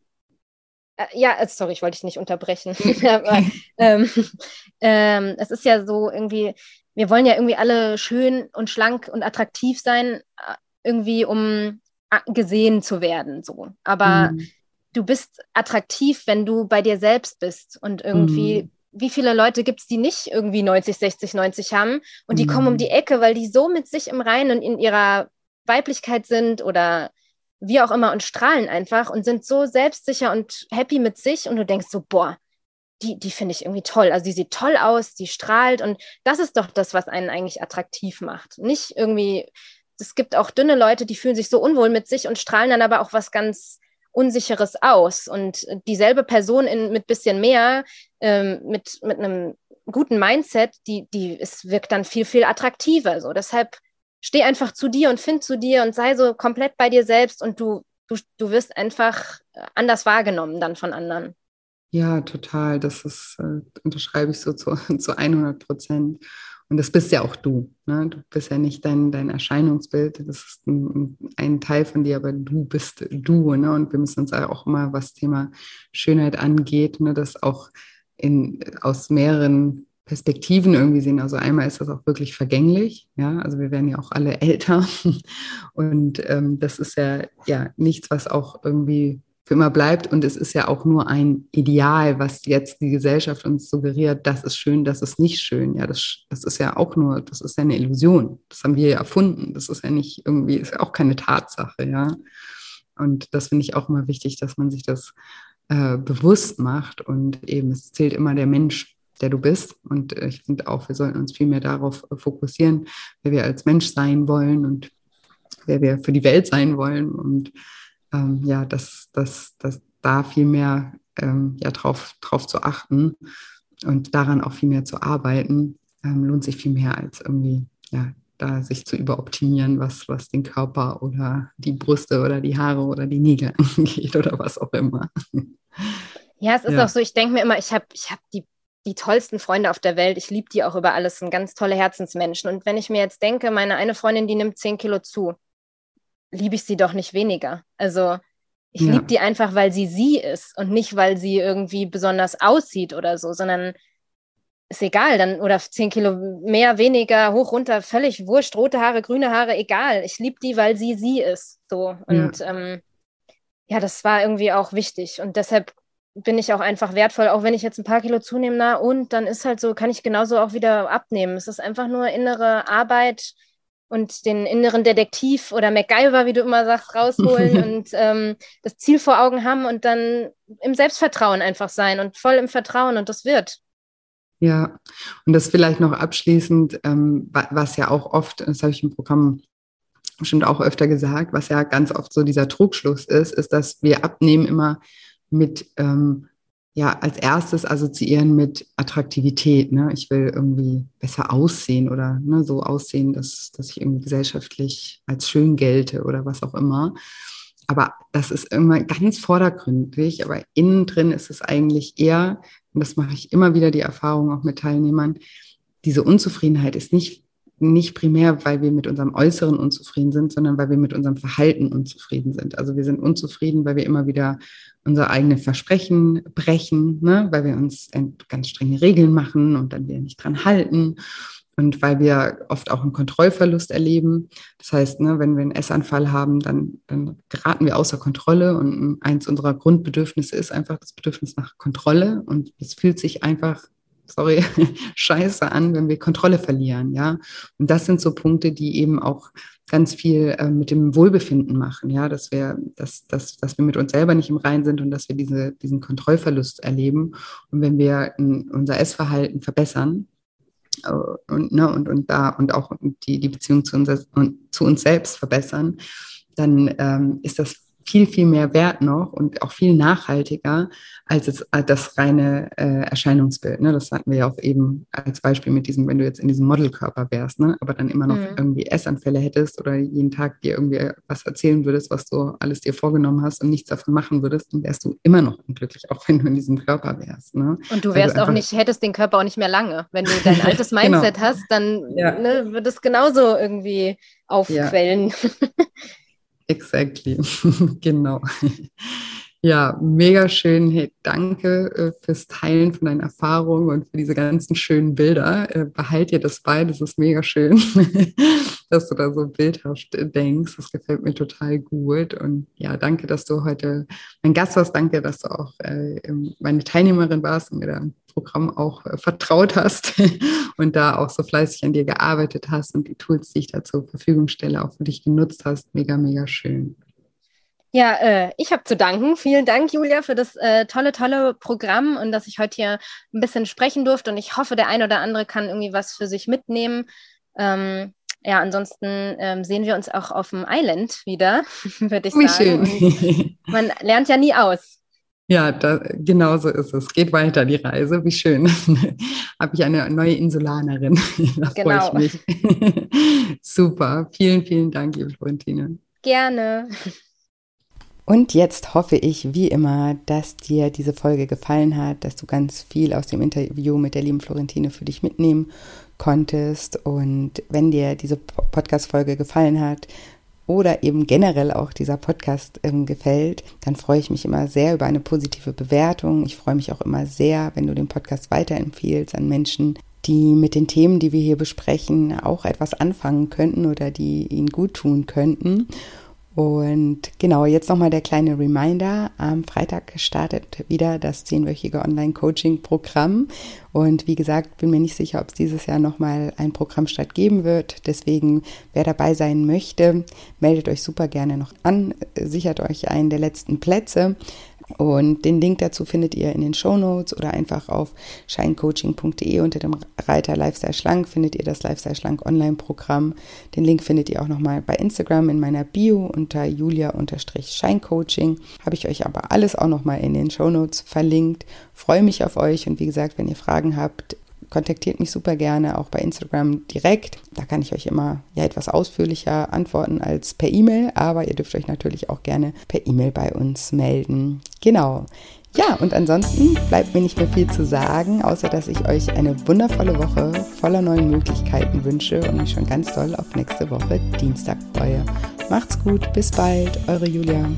äh, ja, äh, sorry, ich wollte dich nicht unterbrechen. aber, ähm, ähm, es ist ja so irgendwie, wir wollen ja irgendwie alle schön und schlank und attraktiv sein, äh, irgendwie um gesehen zu werden. So. Aber mhm. du bist attraktiv, wenn du bei dir selbst bist und irgendwie. Mhm. Wie viele Leute gibt es, die nicht irgendwie 90, 60, 90 haben und die mhm. kommen um die Ecke, weil die so mit sich im Reinen und in ihrer Weiblichkeit sind oder wie auch immer und strahlen einfach und sind so selbstsicher und happy mit sich und du denkst so, boah, die, die finde ich irgendwie toll. Also die sieht toll aus, die strahlt und das ist doch das, was einen eigentlich attraktiv macht. Nicht irgendwie es gibt auch dünne Leute, die fühlen sich so unwohl mit sich und strahlen dann aber auch was ganz Unsicheres aus. Und dieselbe Person in, mit bisschen mehr, ähm, mit, mit einem guten Mindset, die, die, es wirkt dann viel, viel attraktiver. So. Deshalb steh einfach zu dir und find zu dir und sei so komplett bei dir selbst und du, du, du wirst einfach anders wahrgenommen dann von anderen. Ja, total. Das ist, äh, unterschreibe ich so zu, zu 100 Prozent. Und das bist ja auch du. Ne? Du bist ja nicht dein, dein Erscheinungsbild, das ist ein, ein Teil von dir, aber du bist du. Ne? Und wir müssen uns auch immer, was Thema Schönheit angeht, ne, das auch in, aus mehreren Perspektiven irgendwie sehen. Also einmal ist das auch wirklich vergänglich, ja, also wir werden ja auch alle älter und ähm, das ist ja, ja nichts, was auch irgendwie für immer bleibt. Und es ist ja auch nur ein Ideal, was jetzt die Gesellschaft uns suggeriert, das ist schön, das ist nicht schön. Ja, das, das ist ja auch nur, das ist ja eine Illusion. Das haben wir ja erfunden. Das ist ja nicht irgendwie, ist ja auch keine Tatsache, ja. Und das finde ich auch immer wichtig, dass man sich das äh, bewusst macht. Und eben, es zählt immer der Mensch, der du bist. Und äh, ich finde auch, wir sollten uns viel mehr darauf fokussieren, wer wir als Mensch sein wollen und wer wir für die Welt sein wollen. Und ähm, ja, dass das, das da viel mehr ähm, ja, drauf, drauf zu achten und daran auch viel mehr zu arbeiten, ähm, lohnt sich viel mehr als irgendwie, ja, da sich zu überoptimieren, was, was den Körper oder die Brüste oder die Haare oder die Nägel angeht oder was auch immer. Ja, es ist ja. auch so, ich denke mir immer, ich habe ich hab die, die tollsten Freunde auf der Welt, ich liebe die auch über alles, sind ganz tolle Herzensmenschen. Und wenn ich mir jetzt denke, meine eine Freundin, die nimmt 10 Kilo zu, liebe ich sie doch nicht weniger. Also ich ja. liebe die einfach, weil sie sie ist und nicht, weil sie irgendwie besonders aussieht oder so, sondern ist egal, dann oder zehn Kilo mehr, weniger, hoch, runter, völlig wurscht, rote Haare, grüne Haare, egal. Ich liebe die, weil sie sie ist. So. Und ja. Ähm, ja, das war irgendwie auch wichtig. Und deshalb bin ich auch einfach wertvoll, auch wenn ich jetzt ein paar Kilo zunehme, na und dann ist halt so, kann ich genauso auch wieder abnehmen. Es ist einfach nur innere Arbeit, und den inneren Detektiv oder MacGyver, wie du immer sagst, rausholen und ähm, das Ziel vor Augen haben und dann im Selbstvertrauen einfach sein und voll im Vertrauen und das wird. Ja, und das vielleicht noch abschließend, ähm, was ja auch oft, das habe ich im Programm bestimmt auch öfter gesagt, was ja ganz oft so dieser Trugschluss ist, ist, dass wir abnehmen immer mit ähm, ja als erstes assoziieren mit Attraktivität. Ne? Ich will irgendwie besser aussehen oder ne, so aussehen, dass, dass ich irgendwie gesellschaftlich als schön gelte oder was auch immer. Aber das ist immer ganz vordergründig, aber innen drin ist es eigentlich eher, und das mache ich immer wieder die Erfahrung auch mit Teilnehmern, diese Unzufriedenheit ist nicht nicht primär, weil wir mit unserem Äußeren unzufrieden sind, sondern weil wir mit unserem Verhalten unzufrieden sind. Also wir sind unzufrieden, weil wir immer wieder unsere eigenen Versprechen brechen, ne? weil wir uns ganz strenge Regeln machen und dann wir nicht dran halten und weil wir oft auch einen Kontrollverlust erleben. Das heißt, ne, wenn wir einen Essanfall haben, dann, dann geraten wir außer Kontrolle. Und eins unserer Grundbedürfnisse ist einfach das Bedürfnis nach Kontrolle. Und es fühlt sich einfach, sorry, scheiße an, wenn wir Kontrolle verlieren. Ja. Und das sind so Punkte, die eben auch ganz viel äh, mit dem Wohlbefinden machen, ja, dass wir, dass, dass, dass wir mit uns selber nicht im Rein sind und dass wir diese, diesen Kontrollverlust erleben. Und wenn wir in, unser Essverhalten verbessern, und, ne, und, und da und auch die, die Beziehung zu uns, zu uns selbst verbessern, dann ähm, ist das viel, viel mehr wert noch und auch viel nachhaltiger als es, äh, das reine äh, Erscheinungsbild. Ne? Das hatten wir ja auch eben als Beispiel mit diesem, wenn du jetzt in diesem Modelkörper wärst, ne? aber dann immer noch mhm. irgendwie Essanfälle hättest oder jeden Tag dir irgendwie was erzählen würdest, was du alles dir vorgenommen hast und nichts davon machen würdest, dann wärst du immer noch unglücklich, auch wenn du in diesem Körper wärst. Ne? Und du wärst also auch nicht, hättest den Körper auch nicht mehr lange. Wenn du dein altes genau. Mindset genau. hast, dann ja. ne, wird es genauso irgendwie aufquellen. Ja. Exactly, genau. Ja, mega schön. Hey, danke äh, fürs Teilen von deinen Erfahrungen und für diese ganzen schönen Bilder. Äh, behalt dir das bei, das ist mega schön, dass du da so bildhaft denkst. Das gefällt mir total gut. Und ja, danke, dass du heute mein Gast warst. Danke, dass du auch äh, meine Teilnehmerin warst und mir da Programm auch äh, vertraut hast und da auch so fleißig an dir gearbeitet hast und die Tools, die ich da zur Verfügung stelle, auch für dich genutzt hast. Mega, mega schön. Ja, äh, ich habe zu danken. Vielen Dank, Julia, für das äh, tolle, tolle Programm und dass ich heute hier ein bisschen sprechen durfte. Und ich hoffe, der ein oder andere kann irgendwie was für sich mitnehmen. Ähm, ja, ansonsten ähm, sehen wir uns auch auf dem Island wieder, würde ich Wie sagen. Schön. man lernt ja nie aus. Ja, da, genau so ist es. Geht weiter die Reise. Wie schön. Habe ich eine neue Insulanerin. da genau. freue ich mich. Super. Vielen, vielen Dank, liebe Florentine. Gerne. Und jetzt hoffe ich, wie immer, dass dir diese Folge gefallen hat, dass du ganz viel aus dem Interview mit der lieben Florentine für dich mitnehmen konntest. Und wenn dir diese Podcast-Folge gefallen hat, oder eben generell auch dieser Podcast ähm, gefällt, dann freue ich mich immer sehr über eine positive Bewertung. Ich freue mich auch immer sehr, wenn du den Podcast weiterempfiehlst an Menschen, die mit den Themen, die wir hier besprechen, auch etwas anfangen könnten oder die ihnen gut tun könnten. Und genau, jetzt nochmal der kleine Reminder. Am Freitag startet wieder das zehnwöchige Online-Coaching-Programm. Und wie gesagt, bin mir nicht sicher, ob es dieses Jahr nochmal ein Programmstart geben wird. Deswegen, wer dabei sein möchte, meldet euch super gerne noch an, sichert euch einen der letzten Plätze. Und den Link dazu findet ihr in den Show Notes oder einfach auf shinecoaching.de unter dem Reiter Lifestyle Schlank findet ihr das Lifestyle Schlank Online-Programm. Den Link findet ihr auch nochmal bei Instagram in meiner Bio unter julia-scheincoaching. Habe ich euch aber alles auch nochmal in den Show Notes verlinkt. Freue mich auf euch und wie gesagt, wenn ihr Fragen habt, kontaktiert mich super gerne auch bei Instagram direkt. Da kann ich euch immer ja etwas ausführlicher antworten als per E-Mail, aber ihr dürft euch natürlich auch gerne per E-Mail bei uns melden. Genau. Ja, und ansonsten bleibt mir nicht mehr viel zu sagen, außer dass ich euch eine wundervolle Woche voller neuen Möglichkeiten wünsche und mich schon ganz doll auf nächste Woche Dienstag freue. Macht's gut, bis bald, eure Julia.